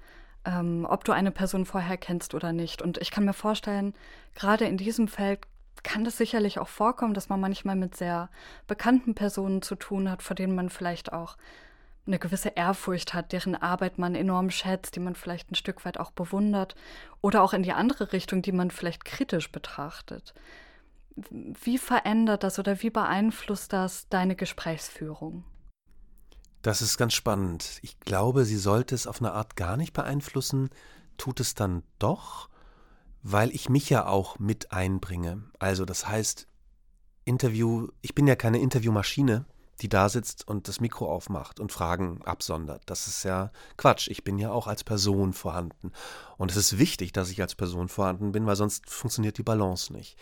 Ähm, ob du eine Person vorher kennst oder nicht. Und ich kann mir vorstellen, gerade in diesem Feld kann das sicherlich auch vorkommen, dass man manchmal mit sehr bekannten Personen zu tun hat, vor denen man vielleicht auch eine gewisse Ehrfurcht hat, deren Arbeit man enorm schätzt, die man vielleicht ein Stück weit auch bewundert oder auch in die andere Richtung, die man vielleicht kritisch betrachtet. Wie verändert das oder wie beeinflusst das deine Gesprächsführung? Das ist ganz spannend. Ich glaube, sie sollte es auf eine Art gar nicht beeinflussen, tut es dann doch weil ich mich ja auch mit einbringe. Also das heißt, Interview, ich bin ja keine Interviewmaschine, die da sitzt und das Mikro aufmacht und Fragen absondert. Das ist ja Quatsch. Ich bin ja auch als Person vorhanden. Und es ist wichtig, dass ich als Person vorhanden bin, weil sonst funktioniert die Balance nicht.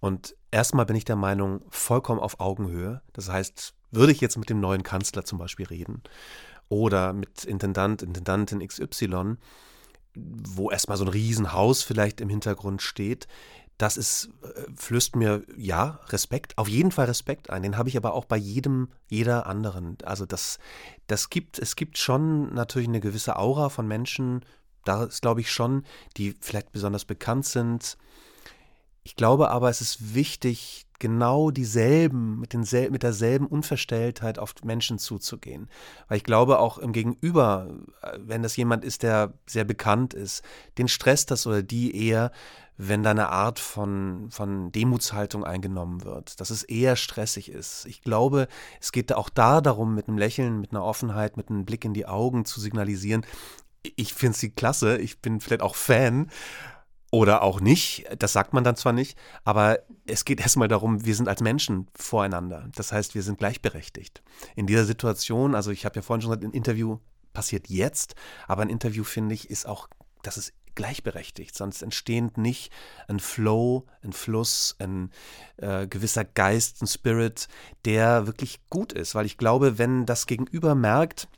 Und erstmal bin ich der Meinung, vollkommen auf Augenhöhe. Das heißt, würde ich jetzt mit dem neuen Kanzler zum Beispiel reden oder mit Intendant, Intendantin XY, wo erstmal so ein Riesenhaus vielleicht im Hintergrund steht. Das ist, äh, flößt mir ja Respekt, auf jeden Fall Respekt ein. Den habe ich aber auch bei jedem, jeder anderen. Also das, das gibt, es gibt schon natürlich eine gewisse Aura von Menschen, da ist glaube ich schon, die vielleicht besonders bekannt sind. Ich glaube aber, es ist wichtig, genau dieselben, mit, densel mit derselben Unverstelltheit auf Menschen zuzugehen. Weil ich glaube, auch im Gegenüber, äh, wenn das jemand ist, der sehr bekannt ist, den stresst das oder die eher, wenn da eine Art von, von Demutshaltung eingenommen wird, dass es eher stressig ist. Ich glaube, es geht auch da darum, mit einem Lächeln, mit einer Offenheit, mit einem Blick in die Augen zu signalisieren, ich finde sie klasse, ich bin vielleicht auch Fan, oder auch nicht, das sagt man dann zwar nicht, aber es geht erstmal darum, wir sind als Menschen voreinander. Das heißt, wir sind gleichberechtigt. In dieser Situation, also ich habe ja vorhin schon gesagt, ein Interview passiert jetzt, aber ein Interview, finde ich, ist auch, das ist gleichberechtigt, sonst entsteht nicht ein Flow, ein Fluss, ein äh, gewisser Geist, ein Spirit, der wirklich gut ist. Weil ich glaube, wenn das Gegenüber merkt,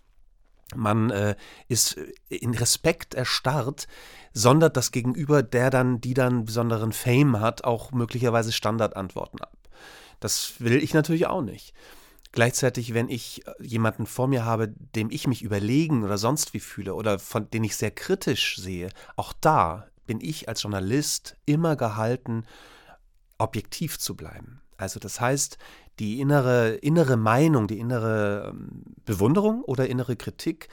man äh, ist in Respekt erstarrt, sondert das Gegenüber, der dann, die dann besonderen Fame hat, auch möglicherweise Standardantworten ab. Das will ich natürlich auch nicht. Gleichzeitig, wenn ich äh, jemanden vor mir habe, dem ich mich überlegen oder sonst wie fühle oder von den ich sehr kritisch sehe, auch da bin ich als Journalist immer gehalten, objektiv zu bleiben. Also das heißt, die innere, innere Meinung, die innere ähm, Bewunderung oder innere Kritik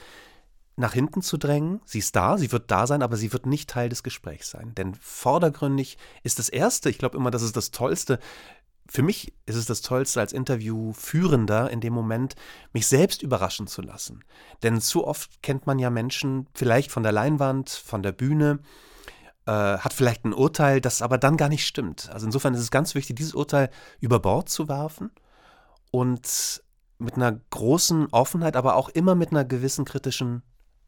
nach hinten zu drängen. Sie ist da, sie wird da sein, aber sie wird nicht Teil des Gesprächs sein. Denn vordergründig ist das Erste, ich glaube immer, das ist das Tollste. Für mich ist es das Tollste als Interviewführender in dem Moment, mich selbst überraschen zu lassen. Denn zu oft kennt man ja Menschen vielleicht von der Leinwand, von der Bühne, äh, hat vielleicht ein Urteil, das aber dann gar nicht stimmt. Also insofern ist es ganz wichtig, dieses Urteil über Bord zu werfen und mit einer großen Offenheit, aber auch immer mit einer gewissen kritischen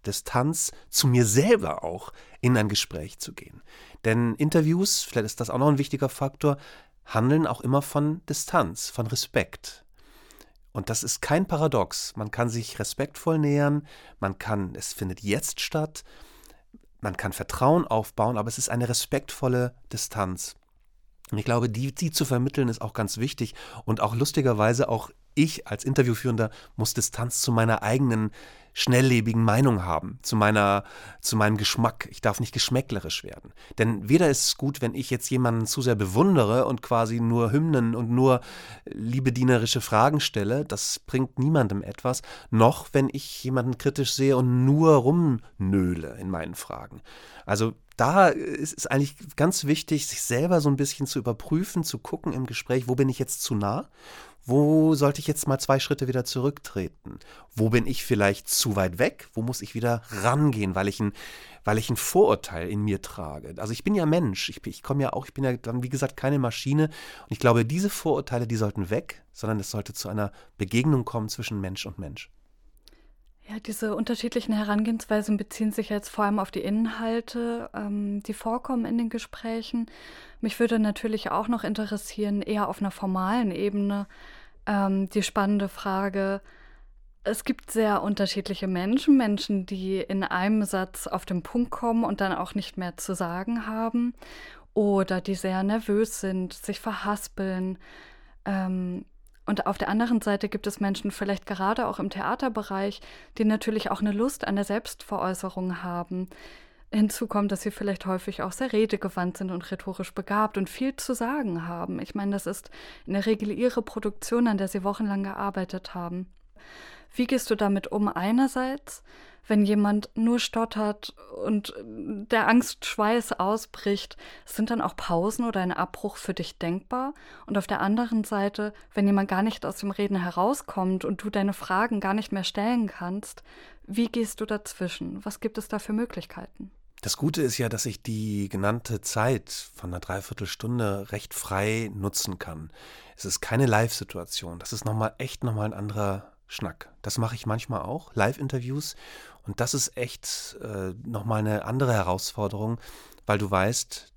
Distanz zu mir selber auch in ein Gespräch zu gehen. Denn Interviews, vielleicht ist das auch noch ein wichtiger Faktor, handeln auch immer von Distanz, von Respekt. Und das ist kein Paradox. Man kann sich respektvoll nähern, man kann, es findet jetzt statt, man kann Vertrauen aufbauen, aber es ist eine respektvolle Distanz. Und ich glaube, die, die zu vermitteln ist auch ganz wichtig und auch lustigerweise auch ich als Interviewführender muss Distanz zu meiner eigenen schnelllebigen Meinung haben, zu meiner, zu meinem Geschmack. Ich darf nicht geschmäcklerisch werden. Denn weder ist es gut, wenn ich jetzt jemanden zu sehr bewundere und quasi nur Hymnen und nur liebedienerische Fragen stelle, das bringt niemandem etwas, noch wenn ich jemanden kritisch sehe und nur rumnöle in meinen Fragen. Also da ist es eigentlich ganz wichtig, sich selber so ein bisschen zu überprüfen, zu gucken im Gespräch, wo bin ich jetzt zu nah wo sollte ich jetzt mal zwei Schritte wieder zurücktreten? Wo bin ich vielleicht zu weit weg? Wo muss ich wieder rangehen, weil ich ein, weil ich ein Vorurteil in mir trage? Also ich bin ja Mensch. Ich, ich komme ja auch, ich bin ja dann, wie gesagt, keine Maschine. Und ich glaube, diese Vorurteile, die sollten weg, sondern es sollte zu einer Begegnung kommen zwischen Mensch und Mensch. Ja, diese unterschiedlichen Herangehensweisen beziehen sich jetzt vor allem auf die Inhalte, ähm, die vorkommen in den Gesprächen. Mich würde natürlich auch noch interessieren, eher auf einer formalen Ebene, ähm, die spannende Frage, es gibt sehr unterschiedliche Menschen, Menschen, die in einem Satz auf den Punkt kommen und dann auch nicht mehr zu sagen haben oder die sehr nervös sind, sich verhaspeln. Ähm, und auf der anderen Seite gibt es Menschen, vielleicht gerade auch im Theaterbereich, die natürlich auch eine Lust an der Selbstveräußerung haben. Hinzu kommt, dass sie vielleicht häufig auch sehr redegewandt sind und rhetorisch begabt und viel zu sagen haben. Ich meine, das ist in der Regel ihre Produktion, an der sie wochenlang gearbeitet haben. Wie gehst du damit um einerseits, wenn jemand nur stottert und der Angstschweiß ausbricht, sind dann auch Pausen oder ein Abbruch für dich denkbar? Und auf der anderen Seite, wenn jemand gar nicht aus dem Reden herauskommt und du deine Fragen gar nicht mehr stellen kannst, wie gehst du dazwischen? Was gibt es da für Möglichkeiten? Das Gute ist ja, dass ich die genannte Zeit von einer Dreiviertelstunde recht frei nutzen kann. Es ist keine Live-Situation. Das ist nochmal echt nochmal ein anderer Schnack. Das mache ich manchmal auch, Live-Interviews. Und das ist echt äh, nochmal eine andere Herausforderung, weil du weißt,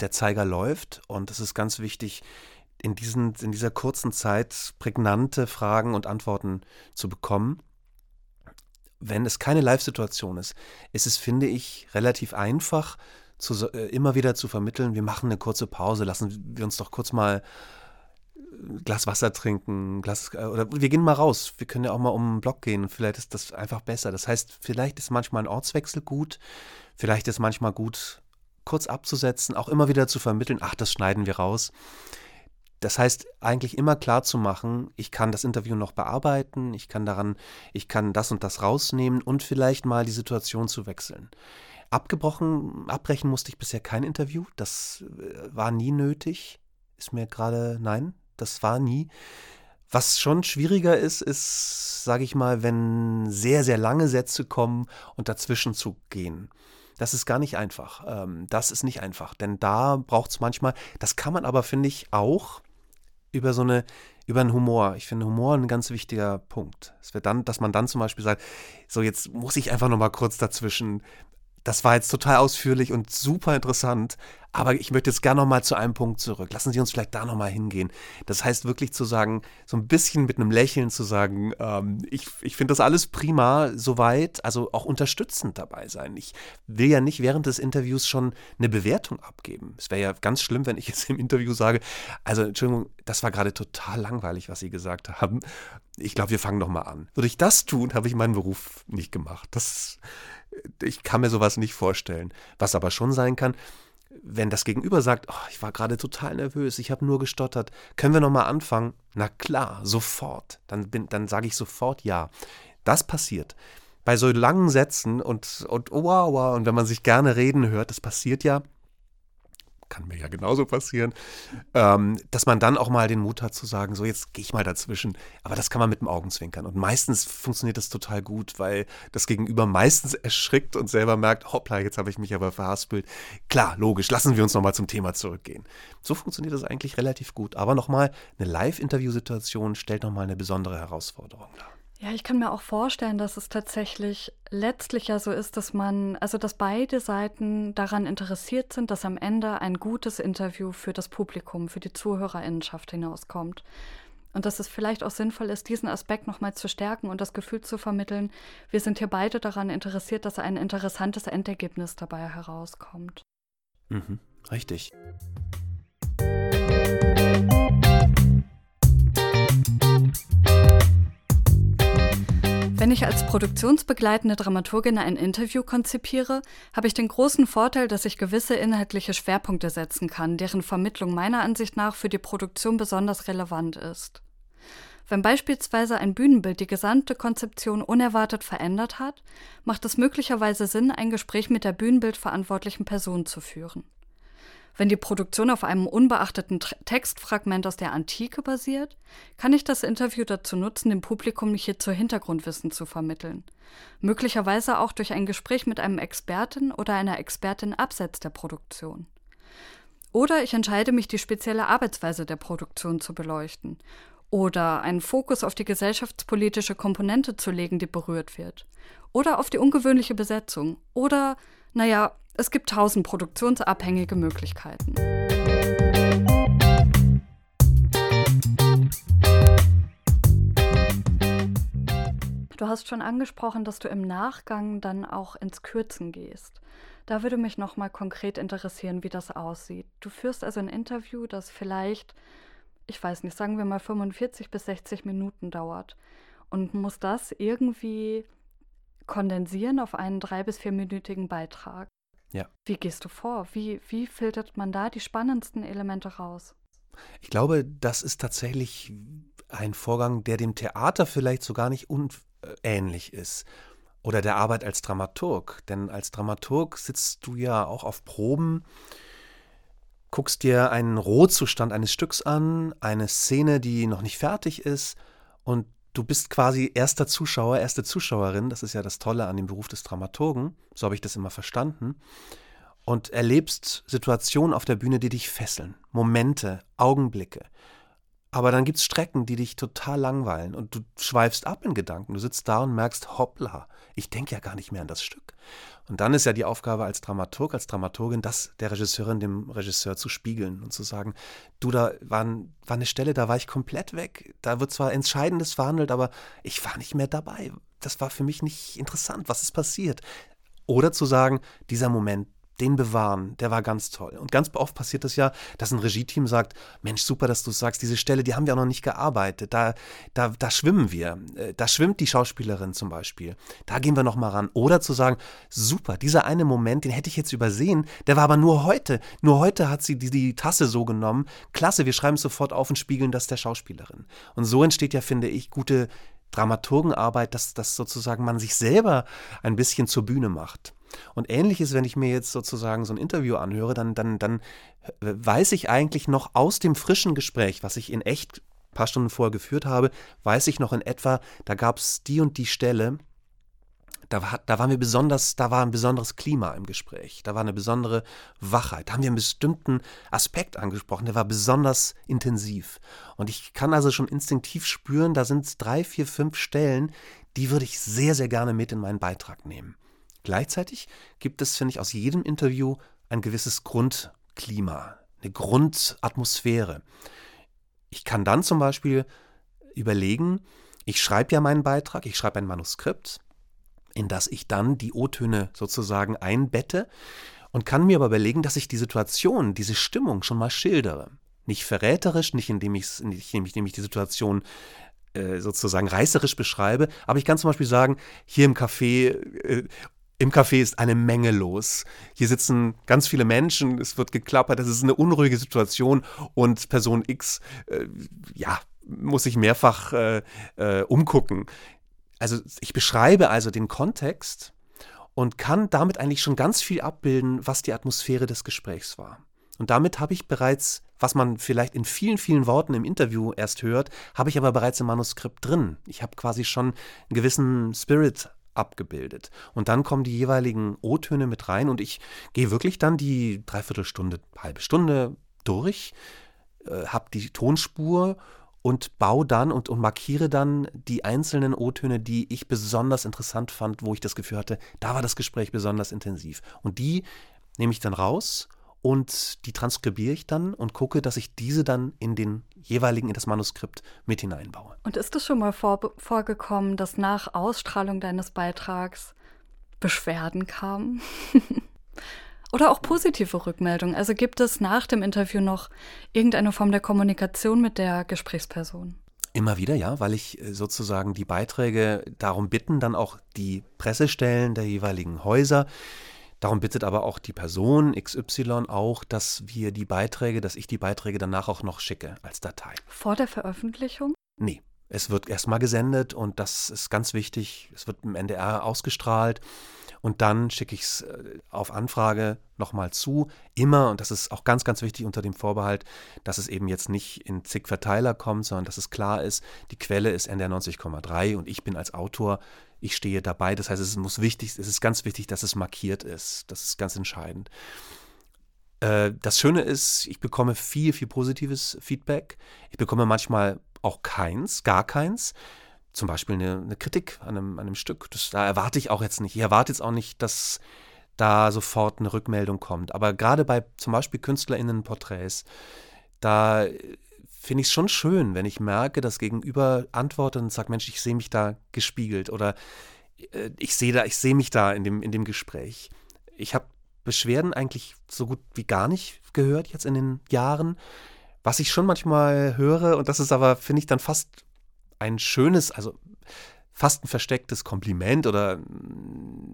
der Zeiger läuft und es ist ganz wichtig, in, diesen, in dieser kurzen Zeit prägnante Fragen und Antworten zu bekommen. Wenn es keine Live-Situation ist, ist es, finde ich, relativ einfach, zu, äh, immer wieder zu vermitteln, wir machen eine kurze Pause, lassen wir uns doch kurz mal Glas Wasser trinken, Glas, äh, oder wir gehen mal raus. Wir können ja auch mal um den Block gehen. Vielleicht ist das einfach besser. Das heißt, vielleicht ist manchmal ein Ortswechsel gut. Vielleicht ist manchmal gut, kurz abzusetzen, auch immer wieder zu vermitteln, ach, das schneiden wir raus. Das heißt, eigentlich immer klar zu machen, ich kann das Interview noch bearbeiten, ich kann daran, ich kann das und das rausnehmen und vielleicht mal die Situation zu wechseln. Abgebrochen, abbrechen musste ich bisher kein Interview, das äh, war nie nötig. Ist mir gerade, nein, das war nie. Was schon schwieriger ist, ist, sage ich mal, wenn sehr, sehr lange Sätze kommen und dazwischen zu gehen. Das ist gar nicht einfach. Ähm, das ist nicht einfach, denn da braucht es manchmal, das kann man aber, finde ich, auch über so eine, über einen Humor. Ich finde Humor ein ganz wichtiger Punkt. Es wird dann, dass man dann zum Beispiel sagt, so jetzt muss ich einfach noch mal kurz dazwischen das war jetzt total ausführlich und super interessant, aber ich möchte jetzt gerne noch mal zu einem Punkt zurück. Lassen Sie uns vielleicht da noch mal hingehen. Das heißt wirklich zu sagen, so ein bisschen mit einem Lächeln zu sagen, ähm, ich, ich finde das alles prima, soweit, also auch unterstützend dabei sein. Ich will ja nicht während des Interviews schon eine Bewertung abgeben. Es wäre ja ganz schlimm, wenn ich jetzt im Interview sage, also Entschuldigung, das war gerade total langweilig, was Sie gesagt haben. Ich glaube, wir fangen noch mal an. Würde ich das tun, habe ich meinen Beruf nicht gemacht. Das ich kann mir sowas nicht vorstellen. Was aber schon sein kann, wenn das Gegenüber sagt, oh, ich war gerade total nervös, ich habe nur gestottert, können wir nochmal anfangen? Na klar, sofort. Dann, dann sage ich sofort ja. Das passiert. Bei so langen Sätzen und, und oh, wow, wow, und wenn man sich gerne reden hört, das passiert ja, kann mir ja genauso passieren, ähm, dass man dann auch mal den Mut hat zu sagen, so jetzt gehe ich mal dazwischen. Aber das kann man mit dem Augenzwinkern. Und meistens funktioniert das total gut, weil das Gegenüber meistens erschrickt und selber merkt, hoppla, jetzt habe ich mich aber verhaspelt. Klar, logisch, lassen wir uns nochmal zum Thema zurückgehen. So funktioniert das eigentlich relativ gut. Aber nochmal, eine Live-Interview-Situation stellt nochmal eine besondere Herausforderung dar. Ja, ich kann mir auch vorstellen, dass es tatsächlich letztlich ja so ist, dass man, also dass beide Seiten daran interessiert sind, dass am Ende ein gutes Interview für das Publikum, für die Zuhörerinnenschaft hinauskommt. Und dass es vielleicht auch sinnvoll ist, diesen Aspekt nochmal zu stärken und das Gefühl zu vermitteln, wir sind hier beide daran interessiert, dass ein interessantes Endergebnis dabei herauskommt. Mhm, richtig. Wenn ich als produktionsbegleitende Dramaturgin ein Interview konzipiere, habe ich den großen Vorteil, dass ich gewisse inhaltliche Schwerpunkte setzen kann, deren Vermittlung meiner Ansicht nach für die Produktion besonders relevant ist. Wenn beispielsweise ein Bühnenbild die gesamte Konzeption unerwartet verändert hat, macht es möglicherweise Sinn, ein Gespräch mit der bühnenbildverantwortlichen Person zu führen. Wenn die Produktion auf einem unbeachteten Textfragment aus der Antike basiert, kann ich das Interview dazu nutzen, dem Publikum hierzu Hintergrundwissen zu vermitteln. Möglicherweise auch durch ein Gespräch mit einem Experten oder einer Expertin abseits der Produktion. Oder ich entscheide mich, die spezielle Arbeitsweise der Produktion zu beleuchten. Oder einen Fokus auf die gesellschaftspolitische Komponente zu legen, die berührt wird. Oder auf die ungewöhnliche Besetzung. Oder, naja, es gibt tausend produktionsabhängige Möglichkeiten. Du hast schon angesprochen, dass du im Nachgang dann auch ins Kürzen gehst. Da würde mich noch mal konkret interessieren, wie das aussieht. Du führst also ein Interview, das vielleicht, ich weiß nicht, sagen wir mal 45 bis 60 Minuten dauert und muss das irgendwie kondensieren auf einen drei bis vierminütigen Beitrag. Ja. Wie gehst du vor? Wie, wie filtert man da die spannendsten Elemente raus? Ich glaube, das ist tatsächlich ein Vorgang, der dem Theater vielleicht so gar nicht unähnlich ist. Oder der Arbeit als Dramaturg. Denn als Dramaturg sitzt du ja auch auf Proben, guckst dir einen Rohzustand eines Stücks an, eine Szene, die noch nicht fertig ist, und du bist quasi erster Zuschauer, erste Zuschauerin. Das ist ja das Tolle an dem Beruf des Dramaturgen. So habe ich das immer verstanden. Und erlebst Situationen auf der Bühne, die dich fesseln. Momente, Augenblicke. Aber dann gibt es Strecken, die dich total langweilen und du schweifst ab in Gedanken. Du sitzt da und merkst, hoppla, ich denke ja gar nicht mehr an das Stück. Und dann ist ja die Aufgabe als Dramaturg, als Dramaturgin, das der Regisseurin, dem Regisseur zu spiegeln und zu sagen, du, da war, war eine Stelle, da war ich komplett weg. Da wird zwar Entscheidendes verhandelt, aber ich war nicht mehr dabei. Das war für mich nicht interessant. Was ist passiert? Oder zu sagen, dieser Moment, den bewahren, der war ganz toll. Und ganz oft passiert es das ja, dass ein Regie-Team sagt, Mensch, super, dass du sagst, diese Stelle, die haben wir auch noch nicht gearbeitet. Da, da, da schwimmen wir. Äh, da schwimmt die Schauspielerin zum Beispiel. Da gehen wir noch mal ran. Oder zu sagen, super, dieser eine Moment, den hätte ich jetzt übersehen, der war aber nur heute. Nur heute hat sie die, die Tasse so genommen. Klasse, wir schreiben es sofort auf und spiegeln das der Schauspielerin. Und so entsteht ja, finde ich, gute Dramaturgenarbeit, dass, dass sozusagen man sich selber ein bisschen zur Bühne macht. Und ähnlich ist, wenn ich mir jetzt sozusagen so ein Interview anhöre, dann, dann, dann weiß ich eigentlich noch aus dem frischen Gespräch, was ich in echt ein paar Stunden vorher geführt habe, weiß ich noch in etwa, da gab es die und die Stelle, da, war, da waren wir besonders, da war ein besonderes Klima im Gespräch, da war eine besondere Wachheit, da haben wir einen bestimmten Aspekt angesprochen, der war besonders intensiv. Und ich kann also schon instinktiv spüren, da sind drei, vier, fünf Stellen, die würde ich sehr, sehr gerne mit in meinen Beitrag nehmen. Gleichzeitig gibt es, finde ich, aus jedem Interview ein gewisses Grundklima, eine Grundatmosphäre. Ich kann dann zum Beispiel überlegen, ich schreibe ja meinen Beitrag, ich schreibe ein Manuskript, in das ich dann die O-Töne sozusagen einbette und kann mir aber überlegen, dass ich die Situation, diese Stimmung schon mal schildere. Nicht verräterisch, nicht indem ich, nicht indem ich die Situation äh, sozusagen reißerisch beschreibe, aber ich kann zum Beispiel sagen, hier im Café äh, im Café ist eine Menge los. Hier sitzen ganz viele Menschen, es wird geklappert, es ist eine unruhige Situation und Person X, äh, ja, muss sich mehrfach äh, äh, umgucken. Also ich beschreibe also den Kontext und kann damit eigentlich schon ganz viel abbilden, was die Atmosphäre des Gesprächs war. Und damit habe ich bereits, was man vielleicht in vielen, vielen Worten im Interview erst hört, habe ich aber bereits im Manuskript drin. Ich habe quasi schon einen gewissen Spirit abgebildet. Und dann kommen die jeweiligen O-Töne mit rein und ich gehe wirklich dann die Dreiviertelstunde, halbe Stunde durch, äh, habe die Tonspur und baue dann und, und markiere dann die einzelnen O-Töne, die ich besonders interessant fand, wo ich das Gefühl hatte, da war das Gespräch besonders intensiv. Und die nehme ich dann raus und die transkribiere ich dann und gucke, dass ich diese dann in den jeweiligen, in das Manuskript mit hineinbaue. Und ist es schon mal vor, vorgekommen, dass nach Ausstrahlung deines Beitrags Beschwerden kamen? Oder auch positive Rückmeldungen. Also gibt es nach dem Interview noch irgendeine Form der Kommunikation mit der Gesprächsperson? Immer wieder, ja, weil ich äh, sozusagen die Beiträge darum bitten, dann auch die Pressestellen der jeweiligen Häuser, Darum bittet aber auch die Person XY auch, dass wir die Beiträge, dass ich die Beiträge danach auch noch schicke als Datei. Vor der Veröffentlichung? Nee. Es wird erstmal gesendet und das ist ganz wichtig. Es wird im NDR ausgestrahlt und dann schicke ich es äh, auf Anfrage nochmal zu. Immer, und das ist auch ganz, ganz wichtig unter dem Vorbehalt, dass es eben jetzt nicht in zig Verteiler kommt, sondern dass es klar ist, die Quelle ist NDR 90,3 und ich bin als Autor ich stehe dabei. Das heißt, es muss wichtig, es ist ganz wichtig, dass es markiert ist. Das ist ganz entscheidend. Äh, das Schöne ist, ich bekomme viel, viel positives Feedback. Ich bekomme manchmal auch keins, gar keins. Zum Beispiel eine, eine Kritik an einem, an einem Stück. Das, da erwarte ich auch jetzt nicht. Ich erwarte jetzt auch nicht, dass da sofort eine Rückmeldung kommt. Aber gerade bei zum Beispiel KünstlerInnen-Porträts, da finde ich es schon schön, wenn ich merke, dass Gegenüber antwortet und sagt, Mensch, ich sehe mich da gespiegelt oder äh, ich sehe da, mich da in dem, in dem Gespräch. Ich habe Beschwerden eigentlich so gut wie gar nicht gehört jetzt in den Jahren. Was ich schon manchmal höre, und das ist aber, finde ich, dann fast ein schönes, also fast ein verstecktes Kompliment oder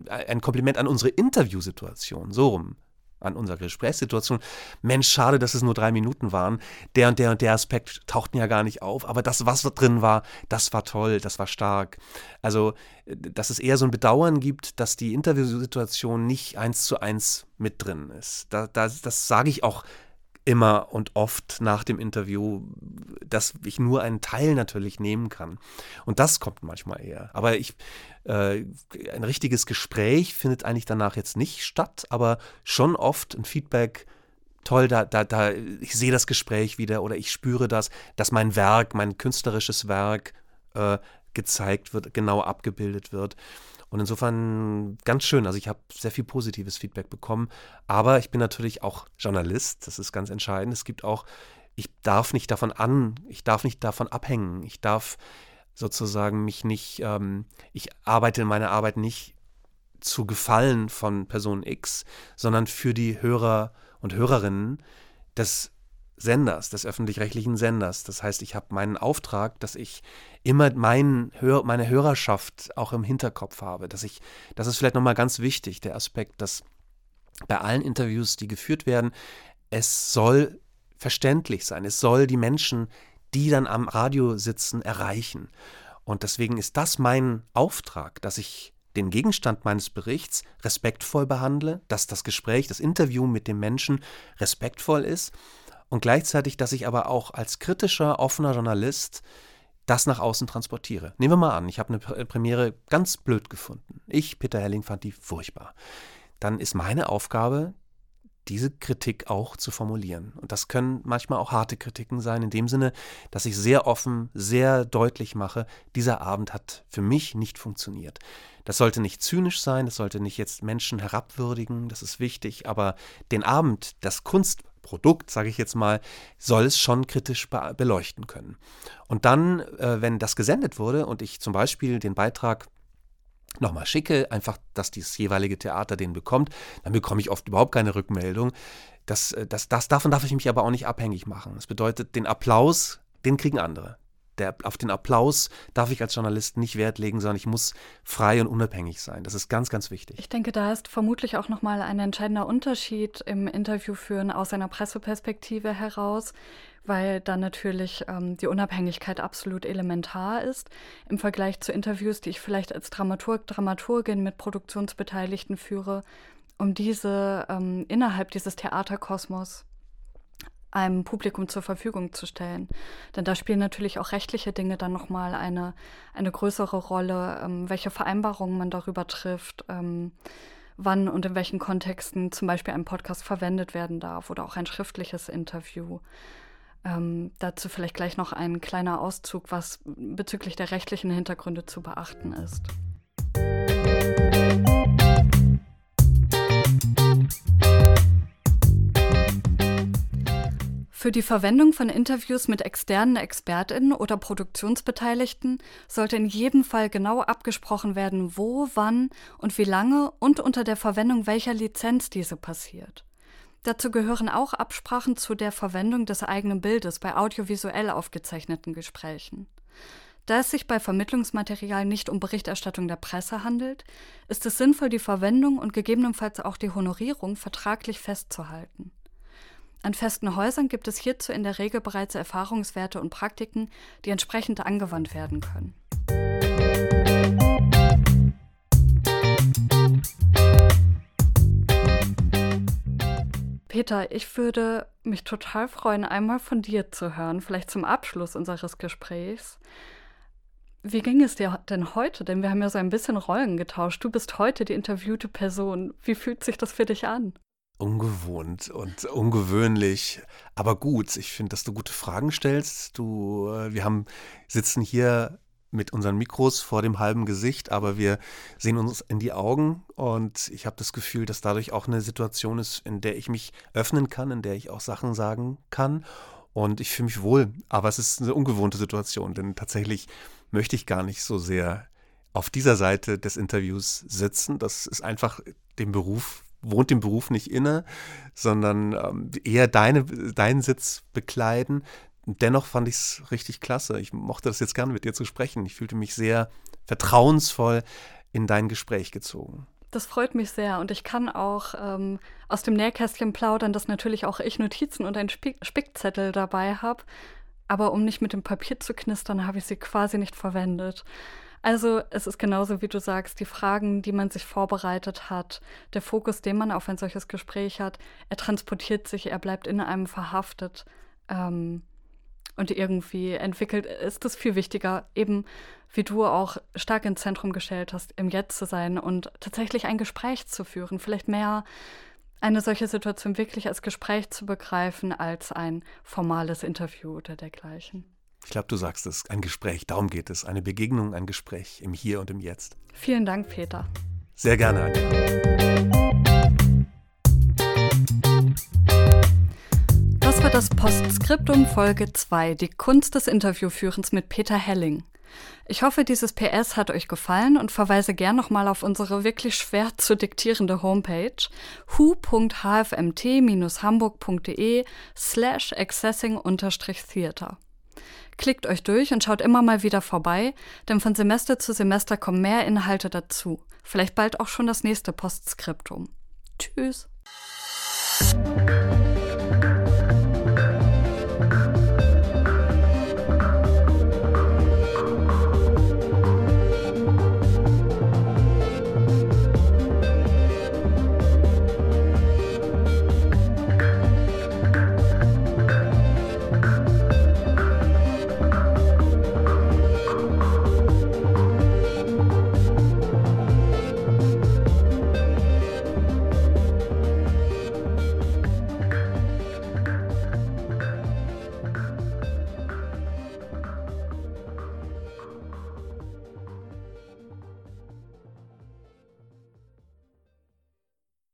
äh, ein Kompliment an unsere Interviewsituation, so rum an unserer Gesprächssituation. Mensch, schade, dass es nur drei Minuten waren. Der und der und der Aspekt tauchten ja gar nicht auf. Aber das, was drin war, das war toll, das war stark. Also, dass es eher so ein Bedauern gibt, dass die Interviewsituation nicht eins zu eins mit drin ist. Da, da, das sage ich auch immer und oft nach dem Interview, dass ich nur einen Teil natürlich nehmen kann. Und das kommt manchmal eher. Aber ich, äh, ein richtiges Gespräch findet eigentlich danach jetzt nicht statt, aber schon oft ein Feedback, toll, da, da, da, ich sehe das Gespräch wieder oder ich spüre das, dass mein Werk, mein künstlerisches Werk äh, gezeigt wird, genau abgebildet wird. Und insofern ganz schön. Also ich habe sehr viel positives Feedback bekommen. Aber ich bin natürlich auch Journalist. Das ist ganz entscheidend. Es gibt auch, ich darf nicht davon an, ich darf nicht davon abhängen. Ich darf sozusagen mich nicht, ähm, ich arbeite in meiner Arbeit nicht zu Gefallen von Person X, sondern für die Hörer und Hörerinnen des Senders, des öffentlich-rechtlichen Senders. Das heißt, ich habe meinen Auftrag, dass ich immer mein, Hör, meine Hörerschaft auch im Hinterkopf habe. Dass ich, das ist vielleicht nochmal ganz wichtig, der Aspekt, dass bei allen Interviews, die geführt werden, es soll verständlich sein. Es soll die Menschen, die dann am Radio sitzen, erreichen. Und deswegen ist das mein Auftrag, dass ich den Gegenstand meines Berichts respektvoll behandle, dass das Gespräch, das Interview mit dem Menschen respektvoll ist und gleichzeitig, dass ich aber auch als kritischer, offener Journalist das nach außen transportiere. Nehmen wir mal an, ich habe eine äh, Premiere ganz blöd gefunden. Ich, Peter Helling, fand die furchtbar. Dann ist meine Aufgabe, diese Kritik auch zu formulieren. Und das können manchmal auch harte Kritiken sein, in dem Sinne, dass ich sehr offen, sehr deutlich mache, dieser Abend hat für mich nicht funktioniert. Das sollte nicht zynisch sein, das sollte nicht jetzt Menschen herabwürdigen, das ist wichtig, aber den Abend, das Kunst Produkt, sage ich jetzt mal, soll es schon kritisch be beleuchten können. Und dann, äh, wenn das gesendet wurde und ich zum Beispiel den Beitrag nochmal schicke, einfach, dass dieses jeweilige Theater den bekommt, dann bekomme ich oft überhaupt keine Rückmeldung. Das, äh, das, das, davon darf ich mich aber auch nicht abhängig machen. Das bedeutet, den Applaus, den kriegen andere der, auf den Applaus darf ich als Journalist nicht Wert legen, sondern ich muss frei und unabhängig sein. Das ist ganz, ganz wichtig. Ich denke, da ist vermutlich auch nochmal ein entscheidender Unterschied im Interview führen aus einer Presseperspektive heraus, weil dann natürlich ähm, die Unabhängigkeit absolut elementar ist im Vergleich zu Interviews, die ich vielleicht als Dramaturg, Dramaturgin mit Produktionsbeteiligten führe, um diese ähm, innerhalb dieses Theaterkosmos einem Publikum zur Verfügung zu stellen. Denn da spielen natürlich auch rechtliche Dinge dann nochmal eine, eine größere Rolle, ähm, welche Vereinbarungen man darüber trifft, ähm, wann und in welchen Kontexten zum Beispiel ein Podcast verwendet werden darf oder auch ein schriftliches Interview. Ähm, dazu vielleicht gleich noch ein kleiner Auszug, was bezüglich der rechtlichen Hintergründe zu beachten ist. Für die Verwendung von Interviews mit externen Expertinnen oder Produktionsbeteiligten sollte in jedem Fall genau abgesprochen werden, wo, wann und wie lange und unter der Verwendung welcher Lizenz diese passiert. Dazu gehören auch Absprachen zu der Verwendung des eigenen Bildes bei audiovisuell aufgezeichneten Gesprächen. Da es sich bei Vermittlungsmaterial nicht um Berichterstattung der Presse handelt, ist es sinnvoll, die Verwendung und gegebenenfalls auch die Honorierung vertraglich festzuhalten. An festen Häusern gibt es hierzu in der Regel bereits Erfahrungswerte und Praktiken, die entsprechend angewandt werden können. Peter, ich würde mich total freuen, einmal von dir zu hören, vielleicht zum Abschluss unseres Gesprächs. Wie ging es dir denn heute? Denn wir haben ja so ein bisschen Rollen getauscht. Du bist heute die interviewte Person. Wie fühlt sich das für dich an? Ungewohnt und ungewöhnlich, aber gut. Ich finde, dass du gute Fragen stellst. Du, äh, wir haben sitzen hier mit unseren Mikros vor dem halben Gesicht, aber wir sehen uns in die Augen und ich habe das Gefühl, dass dadurch auch eine Situation ist, in der ich mich öffnen kann, in der ich auch Sachen sagen kann und ich fühle mich wohl. Aber es ist eine ungewohnte Situation, denn tatsächlich möchte ich gar nicht so sehr auf dieser Seite des Interviews sitzen. Das ist einfach dem Beruf, wohnt dem Beruf nicht inne, sondern ähm, eher deine, deinen Sitz bekleiden. Dennoch fand ich es richtig klasse. Ich mochte das jetzt gerne mit dir zu sprechen. Ich fühlte mich sehr vertrauensvoll in dein Gespräch gezogen. Das freut mich sehr und ich kann auch ähm, aus dem Nähkästchen plaudern, dass natürlich auch ich Notizen und einen Spickzettel dabei habe, aber um nicht mit dem Papier zu knistern, habe ich sie quasi nicht verwendet. Also es ist genauso, wie du sagst, die Fragen, die man sich vorbereitet hat, der Fokus, den man auf ein solches Gespräch hat, er transportiert sich, er bleibt in einem verhaftet. Ähm, und irgendwie entwickelt ist es viel wichtiger, eben wie du auch stark ins Zentrum gestellt hast, im Jetzt zu sein und tatsächlich ein Gespräch zu führen, vielleicht mehr eine solche Situation wirklich als Gespräch zu begreifen, als ein formales Interview oder dergleichen. Ich glaube, du sagst es, ein Gespräch, darum geht es. Eine Begegnung, ein Gespräch im Hier und im Jetzt. Vielen Dank, Peter. Sehr gerne, Anja. Das war das Postskriptum Folge 2, die Kunst des Interviewführens mit Peter Helling. Ich hoffe, dieses PS hat euch gefallen und verweise gern nochmal auf unsere wirklich schwer zu diktierende Homepage hu.hfmt-hamburg.de slash accessing-theater. Klickt euch durch und schaut immer mal wieder vorbei, denn von Semester zu Semester kommen mehr Inhalte dazu. Vielleicht bald auch schon das nächste Postskriptum. Tschüss.